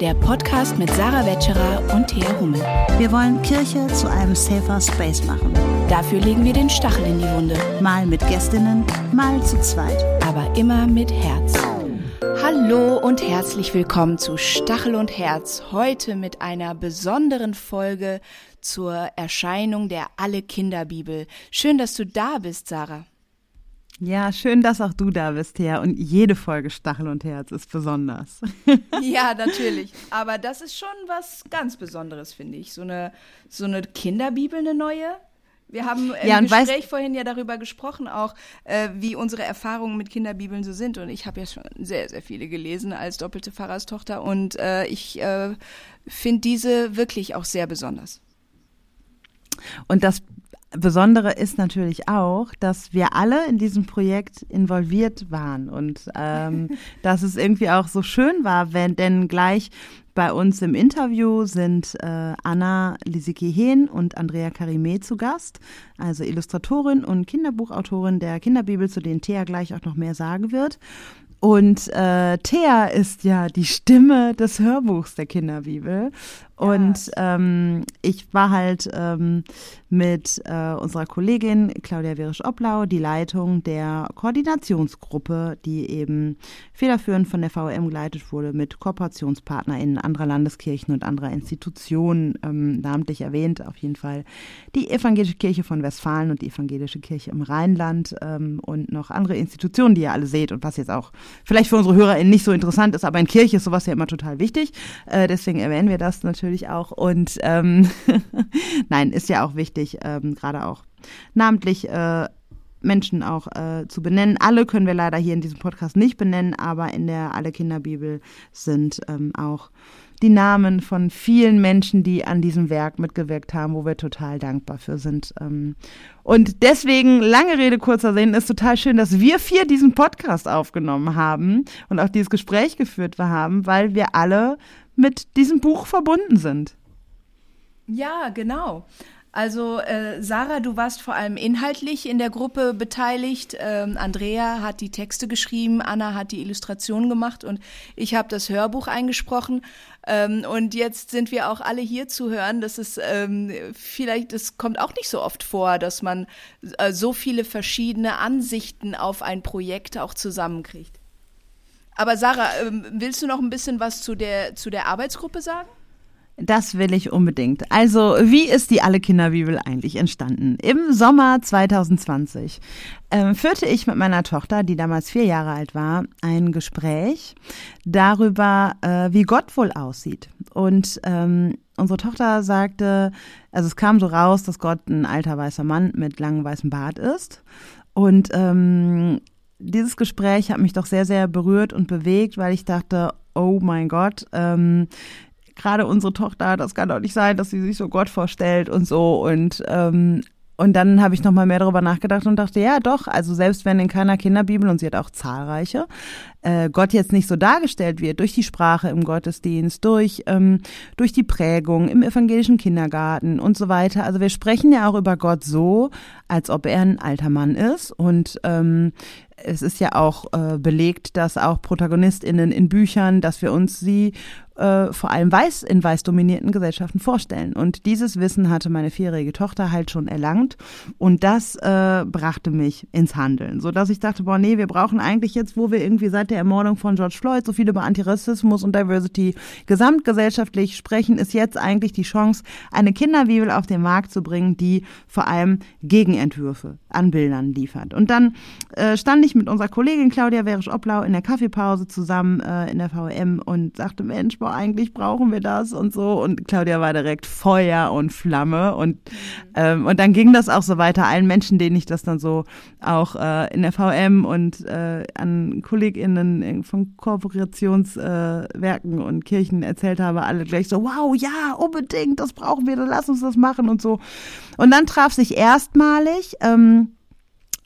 der Podcast mit Sarah Wetscherer und Thea Hummel. Wir wollen Kirche zu einem safer Space machen. Dafür legen wir den Stachel in die Wunde. Mal mit Gästinnen, mal zu zweit. Aber immer mit Herz. Hallo und herzlich willkommen zu Stachel und Herz. Heute mit einer besonderen Folge zur Erscheinung der Alle Kinderbibel. Schön, dass du da bist, Sarah. Ja, schön, dass auch du da bist, Thea. Und jede Folge Stachel und Herz ist besonders. ja, natürlich. Aber das ist schon was ganz Besonderes, finde ich. So eine, so eine Kinderbibel, eine neue. Wir haben im ja, Gespräch weißt, vorhin ja darüber gesprochen, auch äh, wie unsere Erfahrungen mit Kinderbibeln so sind. Und ich habe ja schon sehr, sehr viele gelesen als doppelte Pfarrerstochter. Und äh, ich äh, finde diese wirklich auch sehr besonders. Und das Besondere ist natürlich auch, dass wir alle in diesem Projekt involviert waren und ähm, dass es irgendwie auch so schön war, wenn denn gleich bei uns im Interview sind äh, Anna Lisicki-Hehn und Andrea Karimé zu Gast, also Illustratorin und Kinderbuchautorin der Kinderbibel, zu denen Thea gleich auch noch mehr sagen wird. Und äh, Thea ist ja die Stimme des Hörbuchs der Kinderbibel. Und ähm, ich war halt ähm, mit äh, unserer Kollegin Claudia Werisch-Oblau die Leitung der Koordinationsgruppe, die eben federführend von der VRM geleitet wurde mit KooperationspartnerInnen anderer Landeskirchen und anderer Institutionen, ähm, namentlich erwähnt auf jeden Fall die Evangelische Kirche von Westfalen und die Evangelische Kirche im Rheinland ähm, und noch andere Institutionen, die ihr alle seht und was jetzt auch vielleicht für unsere HörerInnen nicht so interessant ist, aber in Kirche ist sowas ja immer total wichtig. Äh, deswegen erwähnen wir das natürlich natürlich auch. Und ähm, nein, ist ja auch wichtig, ähm, gerade auch namentlich äh, Menschen auch äh, zu benennen. Alle können wir leider hier in diesem Podcast nicht benennen, aber in der Alle Kinderbibel sind ähm, auch die Namen von vielen Menschen, die an diesem Werk mitgewirkt haben, wo wir total dankbar für sind. Ähm, und deswegen, lange Rede, kurzer Sinn, ist total schön, dass wir vier diesen Podcast aufgenommen haben und auch dieses Gespräch geführt haben, weil wir alle mit diesem Buch verbunden sind. Ja, genau. Also äh, Sarah, du warst vor allem inhaltlich in der Gruppe beteiligt. Ähm, Andrea hat die Texte geschrieben, Anna hat die Illustration gemacht und ich habe das Hörbuch eingesprochen. Ähm, und jetzt sind wir auch alle hier zu hören. Das ist ähm, vielleicht, es kommt auch nicht so oft vor, dass man äh, so viele verschiedene Ansichten auf ein Projekt auch zusammenkriegt. Aber Sarah, ähm, willst du noch ein bisschen was zu der, zu der Arbeitsgruppe sagen? Das will ich unbedingt. Also, wie ist die Alle Kinderbibel eigentlich entstanden? Im Sommer 2020 ähm, führte ich mit meiner Tochter, die damals vier Jahre alt war, ein Gespräch darüber, äh, wie Gott wohl aussieht. Und ähm, unsere Tochter sagte, also es kam so raus, dass Gott ein alter weißer Mann mit langem weißem Bart ist. Und ähm, dieses Gespräch hat mich doch sehr, sehr berührt und bewegt, weil ich dachte, oh mein Gott, ähm, gerade unsere Tochter, das kann doch nicht sein, dass sie sich so Gott vorstellt und so. Und ähm, und dann habe ich noch mal mehr darüber nachgedacht und dachte, ja doch, also selbst wenn in keiner Kinderbibel, und sie hat auch zahlreiche, äh, Gott jetzt nicht so dargestellt wird, durch die Sprache im Gottesdienst, durch, ähm, durch die Prägung im evangelischen Kindergarten und so weiter. Also wir sprechen ja auch über Gott so, als ob er ein alter Mann ist. Und ähm, es ist ja auch äh, belegt, dass auch ProtagonistInnen in Büchern, dass wir uns sie äh, vor allem weiß in weiß dominierten Gesellschaften vorstellen. Und dieses Wissen hatte meine vierjährige Tochter halt schon erlangt und das äh, brachte mich ins Handeln, so dass ich dachte, boah, nee, wir brauchen eigentlich jetzt, wo wir irgendwie seit der Ermordung von George Floyd so viel über Antirassismus und Diversity gesamtgesellschaftlich sprechen, ist jetzt eigentlich die Chance, eine Kinderbibel auf den Markt zu bringen, die vor allem Gegenentwürfe an Bildern liefert. Und dann äh, stand ich mit unserer Kollegin Claudia Werisch-Oblau in der Kaffeepause zusammen äh, in der VM und sagte, Mensch, boah, eigentlich brauchen wir das und so. Und Claudia war direkt Feuer und Flamme. Und, ähm, und dann ging das auch so weiter. Allen Menschen, denen ich das dann so auch äh, in der VM und äh, an KollegInnen von Kooperationswerken äh, und Kirchen erzählt habe, alle gleich so, wow, ja, unbedingt, das brauchen wir, dann lass uns das machen und so. Und dann traf sich erstmalig ähm,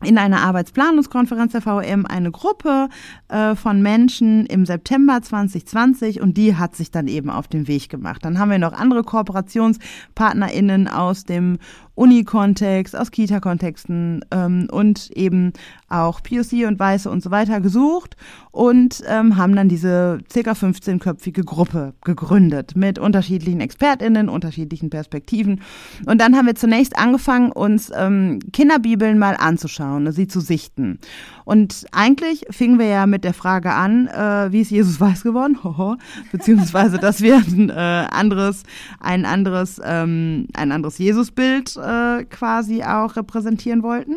in einer Arbeitsplanungskonferenz der VM eine Gruppe äh, von Menschen im September 2020 und die hat sich dann eben auf den Weg gemacht. Dann haben wir noch andere KooperationspartnerInnen aus dem Uni-Kontext, aus Kita-Kontexten ähm, und eben auch POC und Weiße und so weiter gesucht und ähm, haben dann diese circa 15-köpfige Gruppe gegründet mit unterschiedlichen ExpertInnen, unterschiedlichen Perspektiven. Und dann haben wir zunächst angefangen, uns ähm, Kinderbibeln mal anzuschauen, sie zu sichten. Und eigentlich fingen wir ja mit der Frage an, äh, wie ist Jesus weiß geworden? Beziehungsweise, dass wir ein äh, anderes, ein anderes, ähm, ein anderes Jesusbild äh, quasi auch repräsentieren wollten.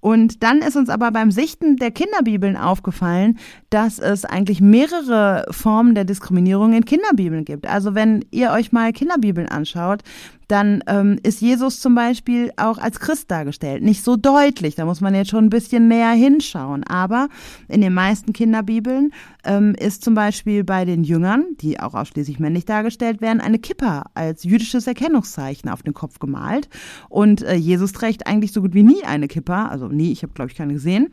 Und dann ist uns aber beim Sichten der Kinderbibeln aufgefallen, dass es eigentlich mehrere Formen der Diskriminierung in Kinderbibeln gibt. Also wenn ihr euch mal Kinderbibeln anschaut, dann ähm, ist Jesus zum Beispiel auch als Christ dargestellt. Nicht so deutlich, da muss man jetzt schon ein bisschen näher hinschauen. Aber in den meisten Kinderbibeln ähm, ist zum Beispiel bei den Jüngern, die auch ausschließlich männlich dargestellt werden, eine Kippa als jüdisches Erkennungszeichen auf den Kopf gemalt. Und äh, Jesus trägt eigentlich so gut wie nie eine Kippa, also nie, ich habe glaube ich keine gesehen.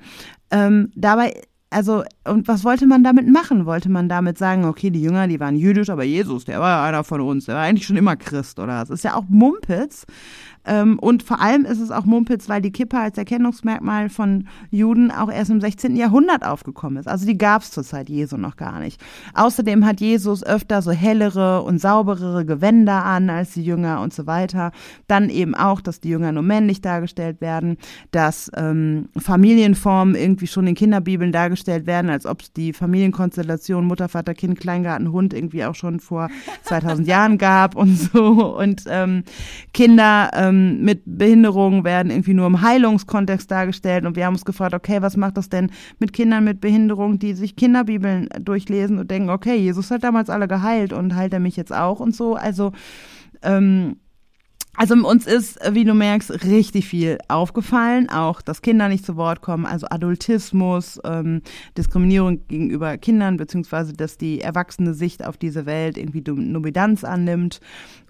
Ähm, dabei also, und was wollte man damit machen? Wollte man damit sagen, okay, die Jünger, die waren jüdisch, aber Jesus, der war ja einer von uns, der war eigentlich schon immer Christ, oder? Das ist ja auch Mumpitz. Ähm, und vor allem ist es auch Mumpitz, weil die Kippe als Erkennungsmerkmal von Juden auch erst im 16. Jahrhundert aufgekommen ist. Also die gab es zur Zeit Jesu noch gar nicht. Außerdem hat Jesus öfter so hellere und sauberere Gewänder an als die Jünger und so weiter. Dann eben auch, dass die Jünger nur männlich dargestellt werden, dass ähm, Familienformen irgendwie schon in Kinderbibeln dargestellt werden, als ob es die Familienkonstellation Mutter, Vater, Kind, Kleingarten, Hund irgendwie auch schon vor 2000 Jahren gab und so. Und ähm, Kinder ähm, ähm, mit Behinderungen werden irgendwie nur im Heilungskontext dargestellt. Und wir haben uns gefragt, okay, was macht das denn mit Kindern mit Behinderung, die sich Kinderbibeln durchlesen und denken, okay, Jesus hat damals alle geheilt und heilt er mich jetzt auch und so. Also ähm, also uns ist, wie du merkst, richtig viel aufgefallen, auch dass Kinder nicht zu Wort kommen, also Adultismus, ähm, Diskriminierung gegenüber Kindern, beziehungsweise dass die erwachsene Sicht auf diese Welt irgendwie Dominanz annimmt.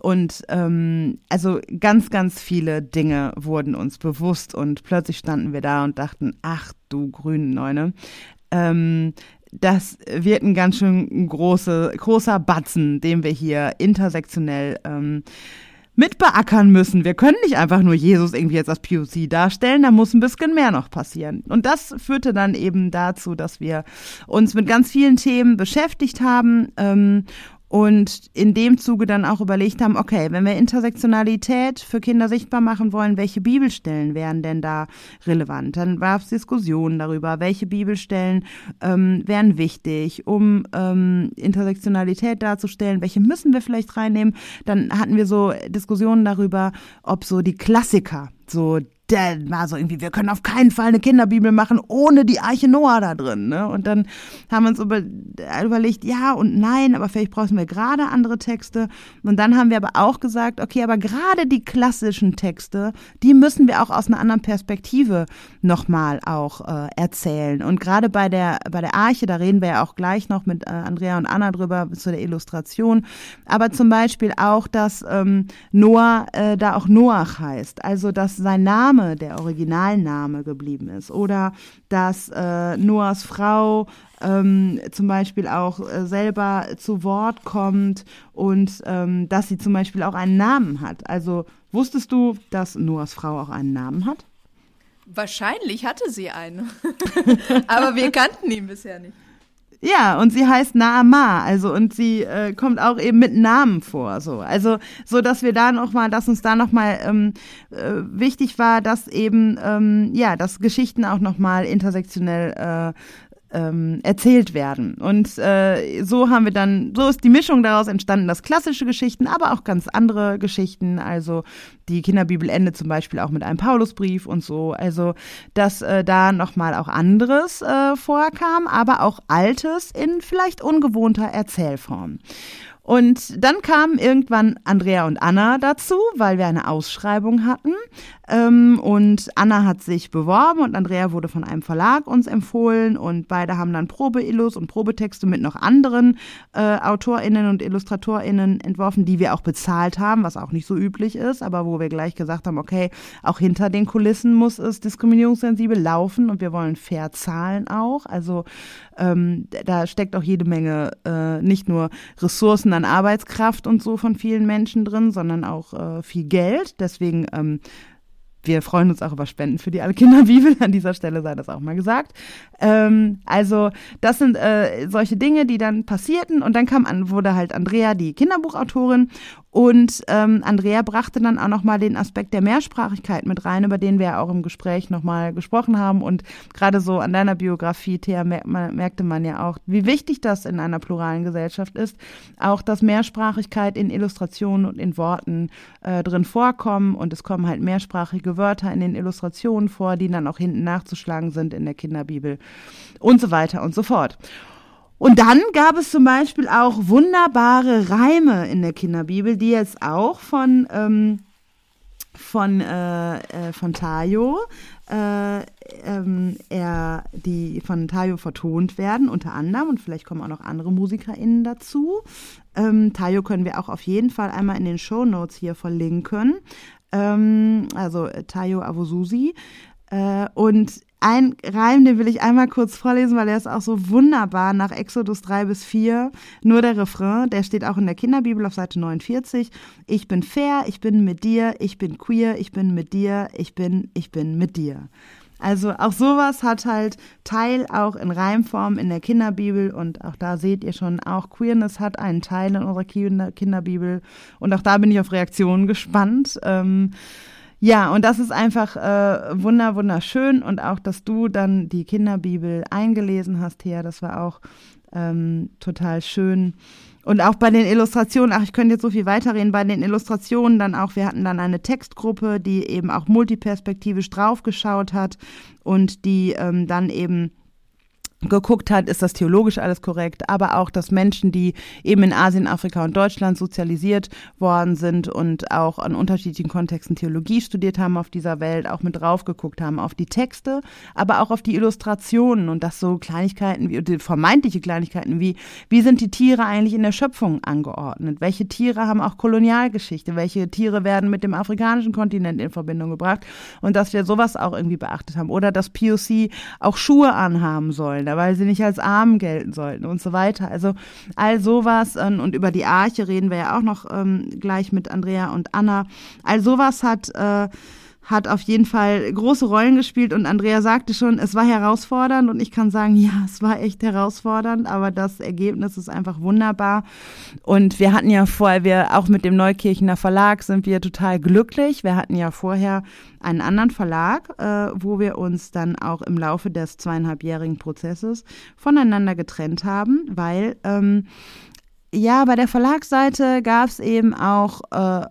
Und ähm, also ganz, ganz viele Dinge wurden uns bewusst und plötzlich standen wir da und dachten, ach du grünen Neune. Ähm, das wird ein ganz schön große, großer Batzen, den wir hier intersektionell ähm, mit beackern müssen. Wir können nicht einfach nur Jesus irgendwie jetzt als POC darstellen, da muss ein bisschen mehr noch passieren. Und das führte dann eben dazu, dass wir uns mit ganz vielen Themen beschäftigt haben ähm, und in dem Zuge dann auch überlegt haben, okay, wenn wir Intersektionalität für Kinder sichtbar machen wollen, welche Bibelstellen wären denn da relevant? Dann war es Diskussionen darüber, welche Bibelstellen ähm, wären wichtig, um ähm, Intersektionalität darzustellen, welche müssen wir vielleicht reinnehmen. Dann hatten wir so Diskussionen darüber, ob so die Klassiker so der war so irgendwie, wir können auf keinen Fall eine Kinderbibel machen ohne die Arche Noah da drin. Ne? Und dann haben wir uns über, überlegt, ja und nein, aber vielleicht brauchen wir gerade andere Texte. Und dann haben wir aber auch gesagt, okay, aber gerade die klassischen Texte, die müssen wir auch aus einer anderen Perspektive nochmal auch äh, erzählen. Und gerade bei der, bei der Arche, da reden wir ja auch gleich noch mit äh, Andrea und Anna drüber zu der Illustration. Aber zum Beispiel auch, dass ähm, Noah äh, da auch Noach heißt. Also, dass sein Name Name, der Originalname geblieben ist. Oder dass äh, Noahs Frau ähm, zum Beispiel auch äh, selber zu Wort kommt und ähm, dass sie zum Beispiel auch einen Namen hat. Also wusstest du, dass Noahs Frau auch einen Namen hat? Wahrscheinlich hatte sie einen. Aber wir kannten ihn bisher nicht. Ja, und sie heißt Naama, also und sie äh, kommt auch eben mit Namen vor, so. Also so, dass wir da noch mal, dass uns da noch mal ähm, äh, wichtig war, dass eben ähm, ja, dass Geschichten auch noch mal intersektionell äh, ähm, erzählt werden. Und äh, so haben wir dann, so ist die Mischung daraus entstanden, dass klassische Geschichten, aber auch ganz andere Geschichten, also die Kinderbibel endet zum Beispiel auch mit einem Paulusbrief und so, also dass äh, da nochmal auch anderes äh, vorkam, aber auch Altes in vielleicht ungewohnter Erzählform. Und dann kamen irgendwann Andrea und Anna dazu, weil wir eine Ausschreibung hatten Ähm, und Anna hat sich beworben und Andrea wurde von einem Verlag uns empfohlen und beide haben dann Probeillus und Probetexte mit noch anderen äh, AutorInnen und IllustratorInnen entworfen, die wir auch bezahlt haben, was auch nicht so üblich ist, aber wo wir gleich gesagt haben, okay, auch hinter den Kulissen muss es diskriminierungssensibel laufen und wir wollen fair zahlen auch. Also ähm, da steckt auch jede Menge äh, nicht nur Ressourcen an Arbeitskraft und so von vielen Menschen drin, sondern auch äh, viel Geld. Deswegen ähm, wir freuen uns auch über Spenden für die Alle Kinder Bibel. An dieser Stelle sei das auch mal gesagt. Ähm, also das sind äh, solche Dinge, die dann passierten und dann kam an, wurde halt Andrea die Kinderbuchautorin und ähm, Andrea brachte dann auch nochmal den Aspekt der Mehrsprachigkeit mit rein, über den wir auch im Gespräch nochmal gesprochen haben. Und gerade so an deiner Biografie, Thea, merkte man ja auch, wie wichtig das in einer pluralen Gesellschaft ist. Auch, dass Mehrsprachigkeit in Illustrationen und in Worten äh, drin vorkommen. Und es kommen halt mehrsprachige Wörter in den Illustrationen vor, die dann auch hinten nachzuschlagen sind in der Kinderbibel und so weiter und so fort. Und dann gab es zum Beispiel auch wunderbare Reime in der Kinderbibel, die jetzt auch von, ähm, von, äh, äh, von Tayo, äh, ähm, er, die von Tayo vertont werden, unter anderem, und vielleicht kommen auch noch andere MusikerInnen dazu. Ähm, Tayo können wir auch auf jeden Fall einmal in den Show Notes hier verlinken. Ähm, also Tayo Awosusi. Äh, und ein Reim, den will ich einmal kurz vorlesen, weil er ist auch so wunderbar nach Exodus 3 bis 4. Nur der Refrain, der steht auch in der Kinderbibel auf Seite 49. Ich bin fair, ich bin mit dir, ich bin queer, ich bin mit dir, ich bin, ich bin mit dir. Also auch sowas hat halt Teil auch in Reimform in der Kinderbibel und auch da seht ihr schon, auch Queerness hat einen Teil in unserer Kinderbibel und auch da bin ich auf Reaktionen gespannt. Ähm, ja, und das ist einfach äh, wunder, wunderschön und auch, dass du dann die Kinderbibel eingelesen hast, Thea, das war auch ähm, total schön. Und auch bei den Illustrationen, ach, ich könnte jetzt so viel weiterreden, bei den Illustrationen dann auch, wir hatten dann eine Textgruppe, die eben auch multiperspektivisch draufgeschaut hat und die ähm, dann eben geguckt hat, ist das theologisch alles korrekt, aber auch, dass Menschen, die eben in Asien, Afrika und Deutschland sozialisiert worden sind und auch an unterschiedlichen Kontexten Theologie studiert haben auf dieser Welt, auch mit drauf geguckt haben auf die Texte, aber auch auf die Illustrationen und das so Kleinigkeiten wie vermeintliche Kleinigkeiten wie wie sind die Tiere eigentlich in der Schöpfung angeordnet? Welche Tiere haben auch Kolonialgeschichte? Welche Tiere werden mit dem afrikanischen Kontinent in Verbindung gebracht? Und dass wir sowas auch irgendwie beachtet haben oder dass POC auch Schuhe anhaben sollen Kinder, weil sie nicht als arm gelten sollten und so weiter. Also all sowas ähm, und über die Arche reden wir ja auch noch ähm, gleich mit Andrea und Anna. All sowas hat äh, hat auf jeden Fall große Rollen gespielt und Andrea sagte schon, es war herausfordernd und ich kann sagen, ja, es war echt herausfordernd, aber das Ergebnis ist einfach wunderbar. Und wir hatten ja vorher, wir auch mit dem Neukirchener Verlag sind wir total glücklich. Wir hatten ja vorher einen anderen Verlag, äh, wo wir uns dann auch im Laufe des zweieinhalbjährigen Prozesses voneinander getrennt haben, weil ähm, ja, bei der Verlagsseite gab es eben auch äh,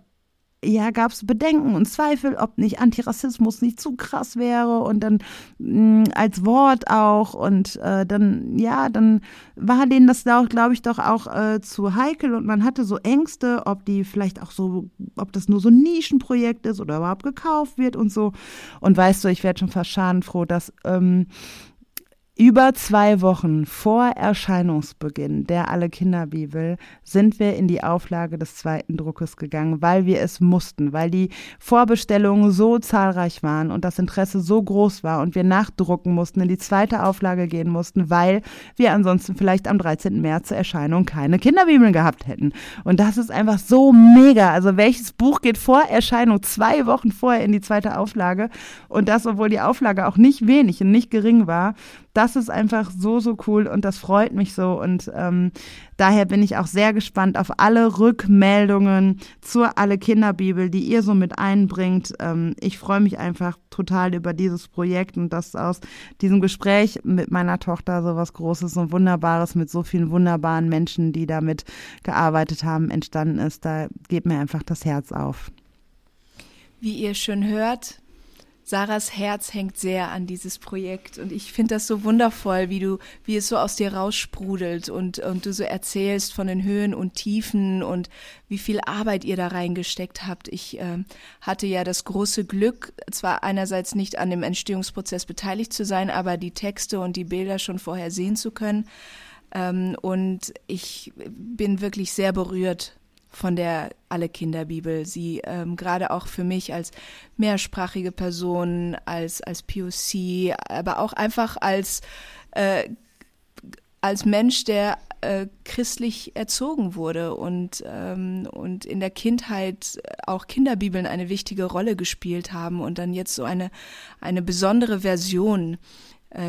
ja, gab es Bedenken und Zweifel, ob nicht Antirassismus nicht zu krass wäre und dann mh, mm, als Wort auch und äh, dann, ja, dann war denen das da auch, glaube ich, doch auch äh, zu heikel und man hatte so Ängste, ob die vielleicht auch so, ob das nur so ein Nischenprojekt ist oder überhaupt gekauft wird und so. Und weißt du, ich werde schon fast schadenfroh, dass ähm, über zwei Wochen vor Erscheinungsbeginn der Alle Kinderbibel sind wir in die Auflage des zweiten Druckes gegangen, weil wir es mussten, weil die Vorbestellungen so zahlreich waren und das Interesse so groß war und wir nachdrucken mussten, in die zweite Auflage gehen mussten, weil wir ansonsten vielleicht am 13. März zur Erscheinung keine Kinderbibeln gehabt hätten. Und das ist einfach so mega. Also welches Buch geht vor Erscheinung zwei Wochen vorher in die zweite Auflage? Und das, obwohl die Auflage auch nicht wenig und nicht gering war das ist einfach so, so cool und das freut mich so. Und ähm, daher bin ich auch sehr gespannt auf alle Rückmeldungen zur Alle Kinderbibel, die ihr so mit einbringt. Ähm, ich freue mich einfach total über dieses Projekt und dass aus diesem Gespräch mit meiner Tochter so was Großes und Wunderbares mit so vielen wunderbaren Menschen, die damit gearbeitet haben, entstanden ist. Da geht mir einfach das Herz auf. Wie ihr schon hört, Sarahs Herz hängt sehr an dieses Projekt und ich finde das so wundervoll, wie du, wie es so aus dir raussprudelt und, und du so erzählst von den Höhen und Tiefen und wie viel Arbeit ihr da reingesteckt habt. Ich äh, hatte ja das große Glück, zwar einerseits nicht an dem Entstehungsprozess beteiligt zu sein, aber die Texte und die Bilder schon vorher sehen zu können. Ähm, und ich bin wirklich sehr berührt von der Alle Kinder Bibel. Sie ähm, gerade auch für mich als mehrsprachige Person, als als POC, aber auch einfach als äh, als Mensch, der äh, christlich erzogen wurde und ähm, und in der Kindheit auch Kinderbibeln eine wichtige Rolle gespielt haben und dann jetzt so eine eine besondere Version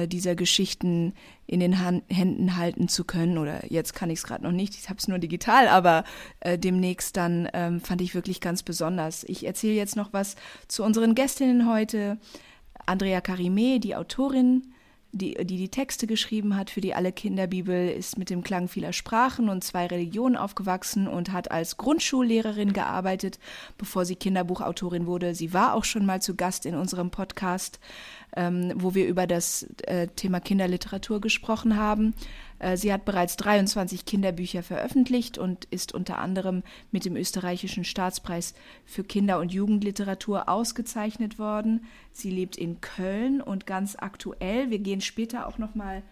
dieser Geschichten in den Han Händen halten zu können. Oder jetzt kann ich es gerade noch nicht, ich habe es nur digital, aber äh, demnächst dann ähm, fand ich wirklich ganz besonders. Ich erzähle jetzt noch was zu unseren Gästinnen heute. Andrea Karime, die Autorin die, die die Texte geschrieben hat für die Alle Kinderbibel, ist mit dem Klang vieler Sprachen und zwei Religionen aufgewachsen und hat als Grundschullehrerin gearbeitet, bevor sie Kinderbuchautorin wurde. Sie war auch schon mal zu Gast in unserem Podcast, ähm, wo wir über das äh, Thema Kinderliteratur gesprochen haben. Äh, sie hat bereits 23 Kinderbücher veröffentlicht und ist unter anderem mit dem österreichischen Staatspreis für Kinder- und Jugendliteratur ausgezeichnet worden. Sie lebt in Köln und ganz aktuell, wir gehen später auch noch mal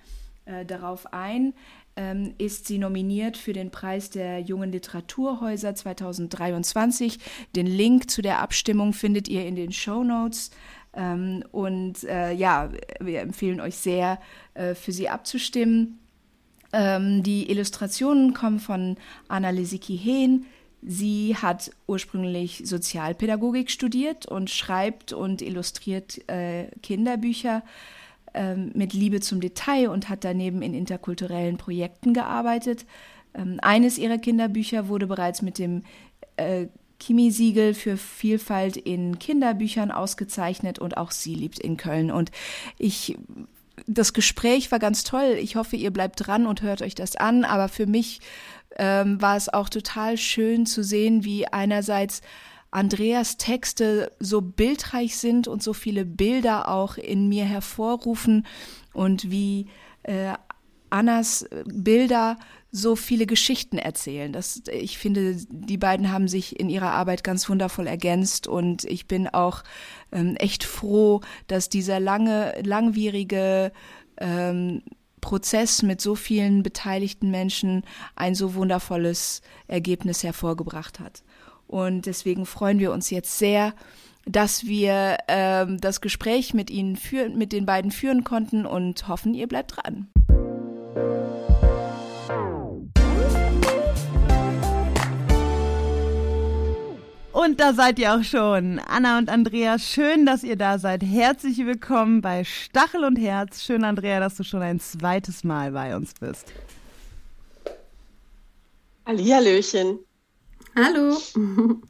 äh, darauf ein, ähm, ist sie nominiert für den Preis der jungen Literaturhäuser 2023. Den Link zu der Abstimmung findet ihr in den Show Notes. Ähm, und äh, ja, wir empfehlen euch sehr, äh, für sie abzustimmen. Ähm, die Illustrationen kommen von Anna Lisicki Hehn. Sie hat ursprünglich Sozialpädagogik studiert und schreibt und illustriert äh, Kinderbücher äh, mit Liebe zum Detail und hat daneben in interkulturellen Projekten gearbeitet. Ähm, eines ihrer Kinderbücher wurde bereits mit dem äh, Kimi-Siegel für Vielfalt in Kinderbüchern ausgezeichnet und auch sie lebt in Köln. Und ich das Gespräch war ganz toll. Ich hoffe, ihr bleibt dran und hört euch das an. Aber für mich ähm, war es auch total schön zu sehen, wie einerseits Andreas Texte so bildreich sind und so viele Bilder auch in mir hervorrufen und wie äh, Annas Bilder so viele Geschichten erzählen. Das, ich finde, die beiden haben sich in ihrer Arbeit ganz wundervoll ergänzt und ich bin auch ähm, echt froh, dass dieser lange, langwierige ähm, Prozess mit so vielen beteiligten Menschen ein so wundervolles Ergebnis hervorgebracht hat. Und deswegen freuen wir uns jetzt sehr, dass wir ähm, das Gespräch mit Ihnen führen, mit den beiden führen konnten und hoffen, ihr bleibt dran. Und da seid ihr auch schon. Anna und Andrea, schön, dass ihr da seid. Herzlich willkommen bei Stachel und Herz. Schön, Andrea, dass du schon ein zweites Mal bei uns bist. Hallihallöchen. Hallo.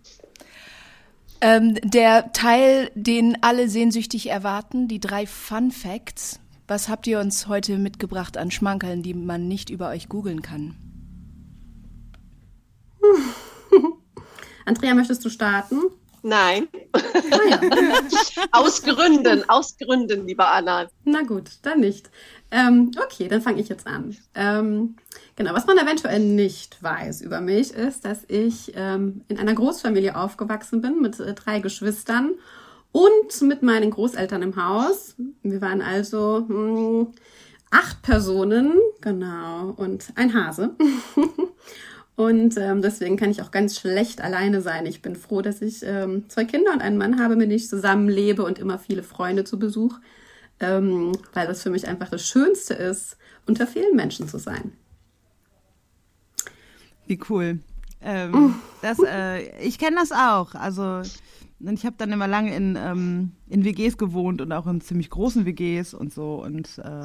ähm, der Teil, den alle sehnsüchtig erwarten, die drei Fun Facts. Was habt ihr uns heute mitgebracht an Schmankerln, die man nicht über euch googeln kann? Andrea, möchtest du starten? Nein. Ah, ja. aus Gründen, aus Gründen, lieber Anna. Na gut, dann nicht. Ähm, okay, dann fange ich jetzt an. Ähm, genau, was man eventuell nicht weiß über mich, ist, dass ich ähm, in einer Großfamilie aufgewachsen bin mit äh, drei Geschwistern und mit meinen Großeltern im Haus. Wir waren also mh, hm, acht Personen, genau, und ein Hase. Und ähm, deswegen kann ich auch ganz schlecht alleine sein. Ich bin froh, dass ich ähm, zwei Kinder und einen Mann habe, mit dem ich zusammenlebe und immer viele Freunde zu Besuch, ähm, weil das für mich einfach das Schönste ist, unter vielen Menschen zu sein. Wie cool. Ähm, das, äh, ich kenne das auch. Also ich habe dann immer lange in, ähm, in WGs gewohnt und auch in ziemlich großen WGs und so. Und äh,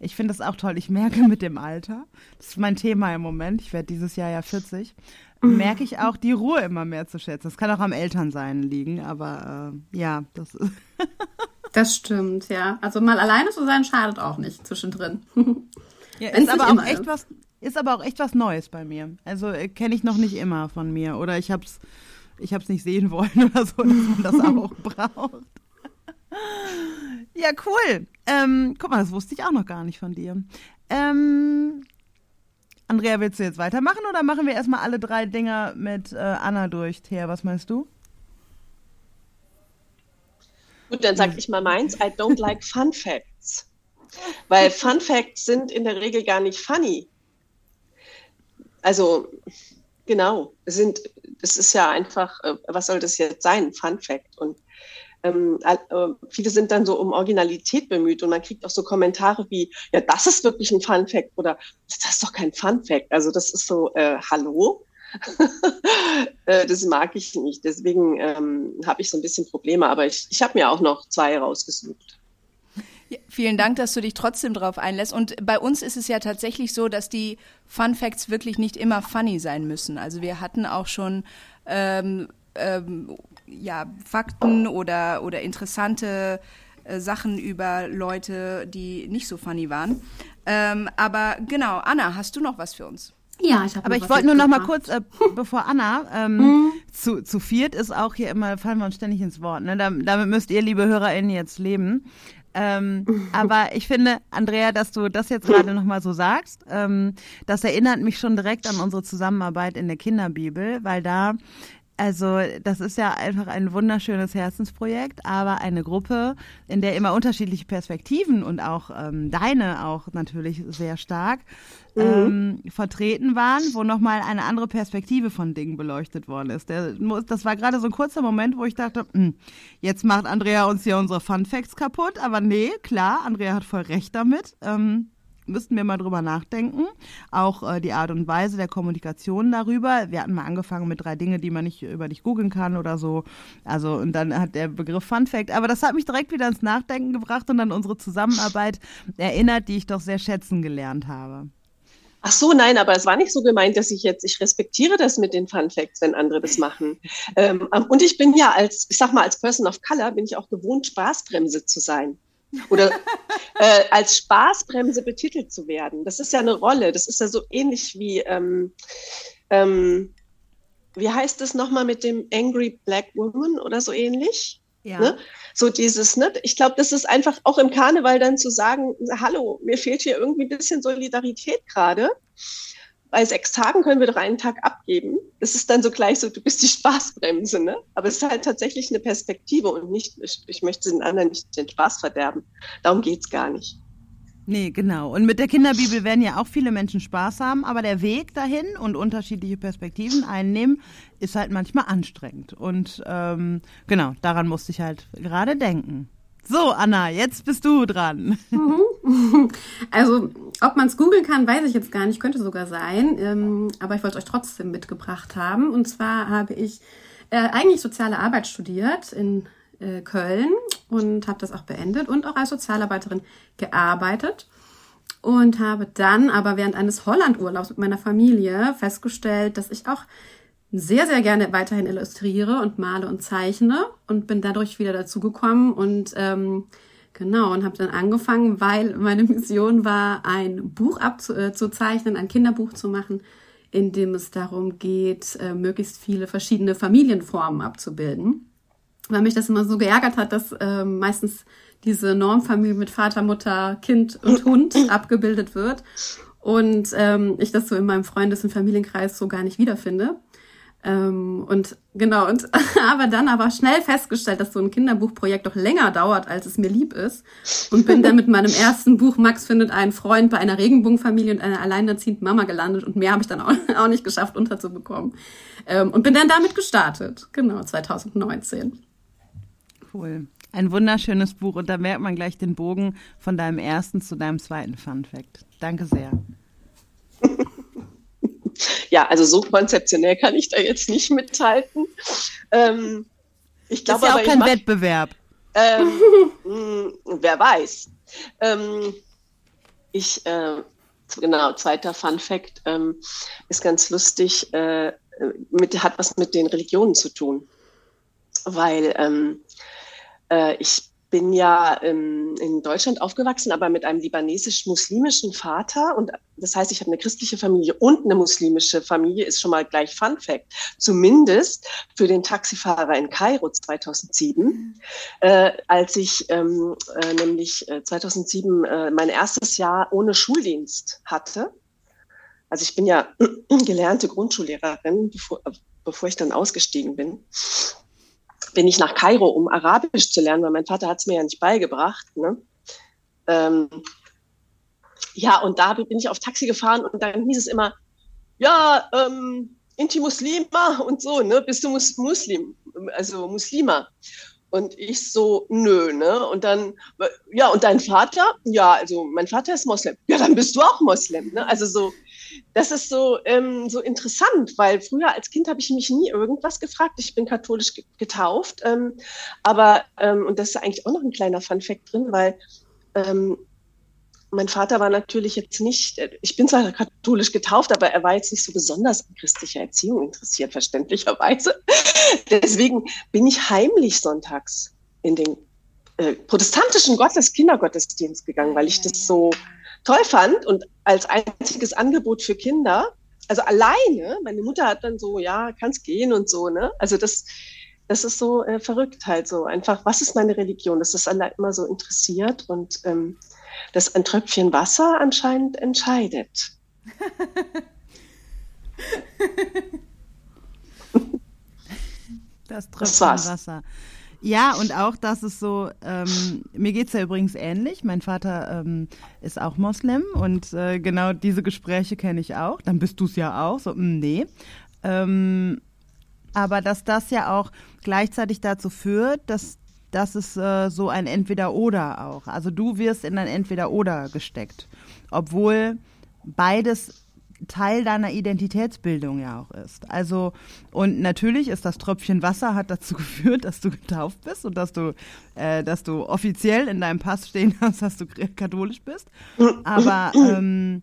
ich finde das auch toll. Ich merke mit dem Alter, das ist mein Thema im Moment, ich werde dieses Jahr ja 40, merke ich auch die Ruhe immer mehr zu schätzen. Das kann auch am Elternsein liegen, aber äh, ja, das ist. das stimmt, ja. Also mal alleine zu sein schadet auch nicht zwischendrin. ja, ist aber auch echt ist. was, ist aber auch echt was Neues bei mir. Also äh, kenne ich noch nicht immer von mir oder ich habe es ich hab's nicht sehen wollen oder so, dass man das auch braucht. Ja, cool. Ähm, guck mal, das wusste ich auch noch gar nicht von dir. Ähm, Andrea, willst du jetzt weitermachen oder machen wir erstmal alle drei Dinger mit äh, Anna durch? Thea, was meinst du? Gut, dann sag ich mal meins. I don't like Fun Facts. Weil Fun Facts sind in der Regel gar nicht funny. Also, genau, sind, das ist ja einfach, äh, was soll das jetzt sein? Fun Fact. Und ähm, äh, viele sind dann so um Originalität bemüht und man kriegt auch so Kommentare wie, ja, das ist wirklich ein Fun Fact oder das ist doch kein Fun Fact. Also das ist so, äh, hallo? Äh, das mag ich nicht. Deswegen ähm, habe ich so ein bisschen Probleme, aber ich, ich habe mir auch noch zwei rausgesucht. Ja, vielen Dank, dass du dich trotzdem drauf einlässt. Und bei uns ist es ja tatsächlich so, dass die Fun Facts wirklich nicht immer funny sein müssen. Also wir hatten auch schon ähm, ähm, ja, Fakten oder, oder interessante äh, Sachen über Leute, die nicht so funny waren. Ähm, aber genau, Anna, hast du noch was für uns? Ja, ich habe. Aber ich wollte nur noch mal kurz, äh, bevor Anna ähm, mhm. zu, zu viert ist auch hier immer, fallen wir uns ständig ins Wort. Ne? Damit, damit müsst ihr, liebe HörerInnen, jetzt leben. Ähm, aber ich finde, Andrea, dass du das jetzt gerade nochmal so sagst, ähm, das erinnert mich schon direkt an unsere Zusammenarbeit in der Kinderbibel, weil da also das ist ja einfach ein wunderschönes Herzensprojekt, aber eine Gruppe, in der immer unterschiedliche Perspektiven und auch ähm, deine auch natürlich sehr stark mhm. ähm, vertreten waren, wo nochmal eine andere Perspektive von Dingen beleuchtet worden ist. Der, das war gerade so ein kurzer Moment, wo ich dachte, hm, jetzt macht Andrea uns hier unsere Fun Facts kaputt, aber nee, klar, Andrea hat voll recht damit. Ähm, müssten wir mal drüber nachdenken. Auch äh, die Art und Weise der Kommunikation darüber. Wir hatten mal angefangen mit drei Dinge, die man nicht über dich googeln kann oder so. Also, und dann hat der Begriff Fun Fact. Aber das hat mich direkt wieder ins Nachdenken gebracht und an unsere Zusammenarbeit erinnert, die ich doch sehr schätzen gelernt habe. Ach so, nein, aber es war nicht so gemeint, dass ich jetzt, ich respektiere das mit den Fun Facts, wenn andere das machen. Ähm, und ich bin ja als, ich sag mal, als Person of Color bin ich auch gewohnt, Spaßbremse zu sein oder äh, als Spaßbremse betitelt zu werden. Das ist ja eine Rolle. Das ist ja so ähnlich wie, ähm, ähm, wie heißt es nochmal mit dem Angry Black Woman oder so ähnlich? Ja. Ne? So dieses, ne? Ich glaube, das ist einfach auch im Karneval dann zu sagen, hallo, mir fehlt hier irgendwie ein bisschen Solidarität gerade bei sechs Tagen können wir doch einen Tag abgeben. Das ist dann so gleich so, du bist die Spaßbremse, ne? Aber es ist halt tatsächlich eine Perspektive und nicht, ich, ich möchte den anderen nicht den Spaß verderben. Darum geht's gar nicht. Nee, genau. Und mit der Kinderbibel werden ja auch viele Menschen Spaß haben, aber der Weg dahin und unterschiedliche Perspektiven einnehmen, ist halt manchmal anstrengend. Und ähm, genau, daran musste ich halt gerade denken. So, Anna, jetzt bist du dran. Mhm. Also, ob man es googeln kann, weiß ich jetzt gar nicht, könnte sogar sein. Ähm, aber ich wollte euch trotzdem mitgebracht haben. Und zwar habe ich äh, eigentlich soziale Arbeit studiert in äh, Köln und habe das auch beendet und auch als Sozialarbeiterin gearbeitet. Und habe dann aber während eines Hollandurlaubs mit meiner Familie festgestellt, dass ich auch sehr, sehr gerne weiterhin illustriere und male und zeichne und bin dadurch wieder dazugekommen und ähm, genau und habe dann angefangen, weil meine Mission war, ein Buch abzuzeichnen, äh, ein Kinderbuch zu machen, in dem es darum geht, äh, möglichst viele verschiedene Familienformen abzubilden. Weil mich das immer so geärgert hat, dass äh, meistens diese Normfamilie mit Vater, Mutter, Kind und Hund abgebildet wird und ähm, ich das so in meinem Freundes- und Familienkreis so gar nicht wiederfinde. Ähm, und genau, und aber dann aber schnell festgestellt, dass so ein Kinderbuchprojekt doch länger dauert, als es mir lieb ist. Und bin dann mit meinem ersten Buch Max findet einen Freund bei einer Regenbogenfamilie und einer alleinerziehenden Mama gelandet und mehr habe ich dann auch, auch nicht geschafft unterzubekommen. Ähm, und bin dann damit gestartet. Genau, 2019. Cool. Ein wunderschönes Buch und da merkt man gleich den Bogen von deinem ersten zu deinem zweiten Fun Fact. Danke sehr. ja, also so konzeptionell kann ich da jetzt nicht mithalten. Ähm, ich glaube, ist ja auch kein mach, Wettbewerb. Ähm, mh, wer weiß. Ähm, ich, äh, genau, zweiter Fun Fact ähm, ist ganz lustig, äh, mit, hat was mit den Religionen zu tun. Weil ähm, äh, ich bin ja ähm, in Deutschland aufgewachsen, aber mit einem libanesisch-muslimischen Vater. Und das heißt, ich habe eine christliche Familie und eine muslimische Familie, ist schon mal gleich Fun Fact. Zumindest für den Taxifahrer in Kairo 2007, äh, als ich ähm, äh, nämlich 2007 äh, äh, mein erstes Jahr ohne Schuldienst hatte. Also ich bin ja gelernte Grundschullehrerin, bevor, bevor ich dann ausgestiegen bin bin ich nach Kairo, um Arabisch zu lernen, weil mein Vater hat es mir ja nicht beigebracht. Ne? Ähm, ja, und da bin ich auf Taxi gefahren und dann hieß es immer, ja, ähm, Inti und so, ne? Bist du Mus Muslim, also Muslima? Und ich so, nö, ne? Und dann, ja, und dein Vater? Ja, also mein Vater ist Moslem. Ja, dann bist du auch Moslem, ne? Also so, das ist so, ähm, so interessant, weil früher als Kind habe ich mich nie irgendwas gefragt. Ich bin katholisch getauft, ähm, aber, ähm, und das ist eigentlich auch noch ein kleiner Funfact drin, weil ähm, mein Vater war natürlich jetzt nicht, äh, ich bin zwar katholisch getauft, aber er war jetzt nicht so besonders an christlicher Erziehung interessiert, verständlicherweise. Deswegen bin ich heimlich sonntags in den äh, protestantischen Gottes Kindergottesdienst gegangen, weil ich das so toll fand und als einziges Angebot für Kinder, also alleine, meine Mutter hat dann so, ja, kannst gehen und so, ne? Also das, das ist so äh, verrückt halt so. Einfach, was ist meine Religion? Das ist alle immer so interessiert und ähm, dass ein Tröpfchen Wasser anscheinend entscheidet. das Tröpfchen das Wasser. Ja, und auch, dass es so, ähm, mir geht's ja übrigens ähnlich. Mein Vater ähm, ist auch Moslem und äh, genau diese Gespräche kenne ich auch. Dann bist du's ja auch. So, mh, hm, nee. Ähm, aber dass das ja auch gleichzeitig dazu führt, dass, dass es äh, so ein Entweder-Oder auch. Also du wirst in ein Entweder-Oder gesteckt. Obwohl beides Teil deiner Identitätsbildung ja auch ist. Also, und natürlich ist das Tröpfchen Wasser hat dazu geführt, dass du getauft bist und dass du, äh, dass du offiziell in deinem Pass stehen hast, dass du katholisch bist. Aber ähm,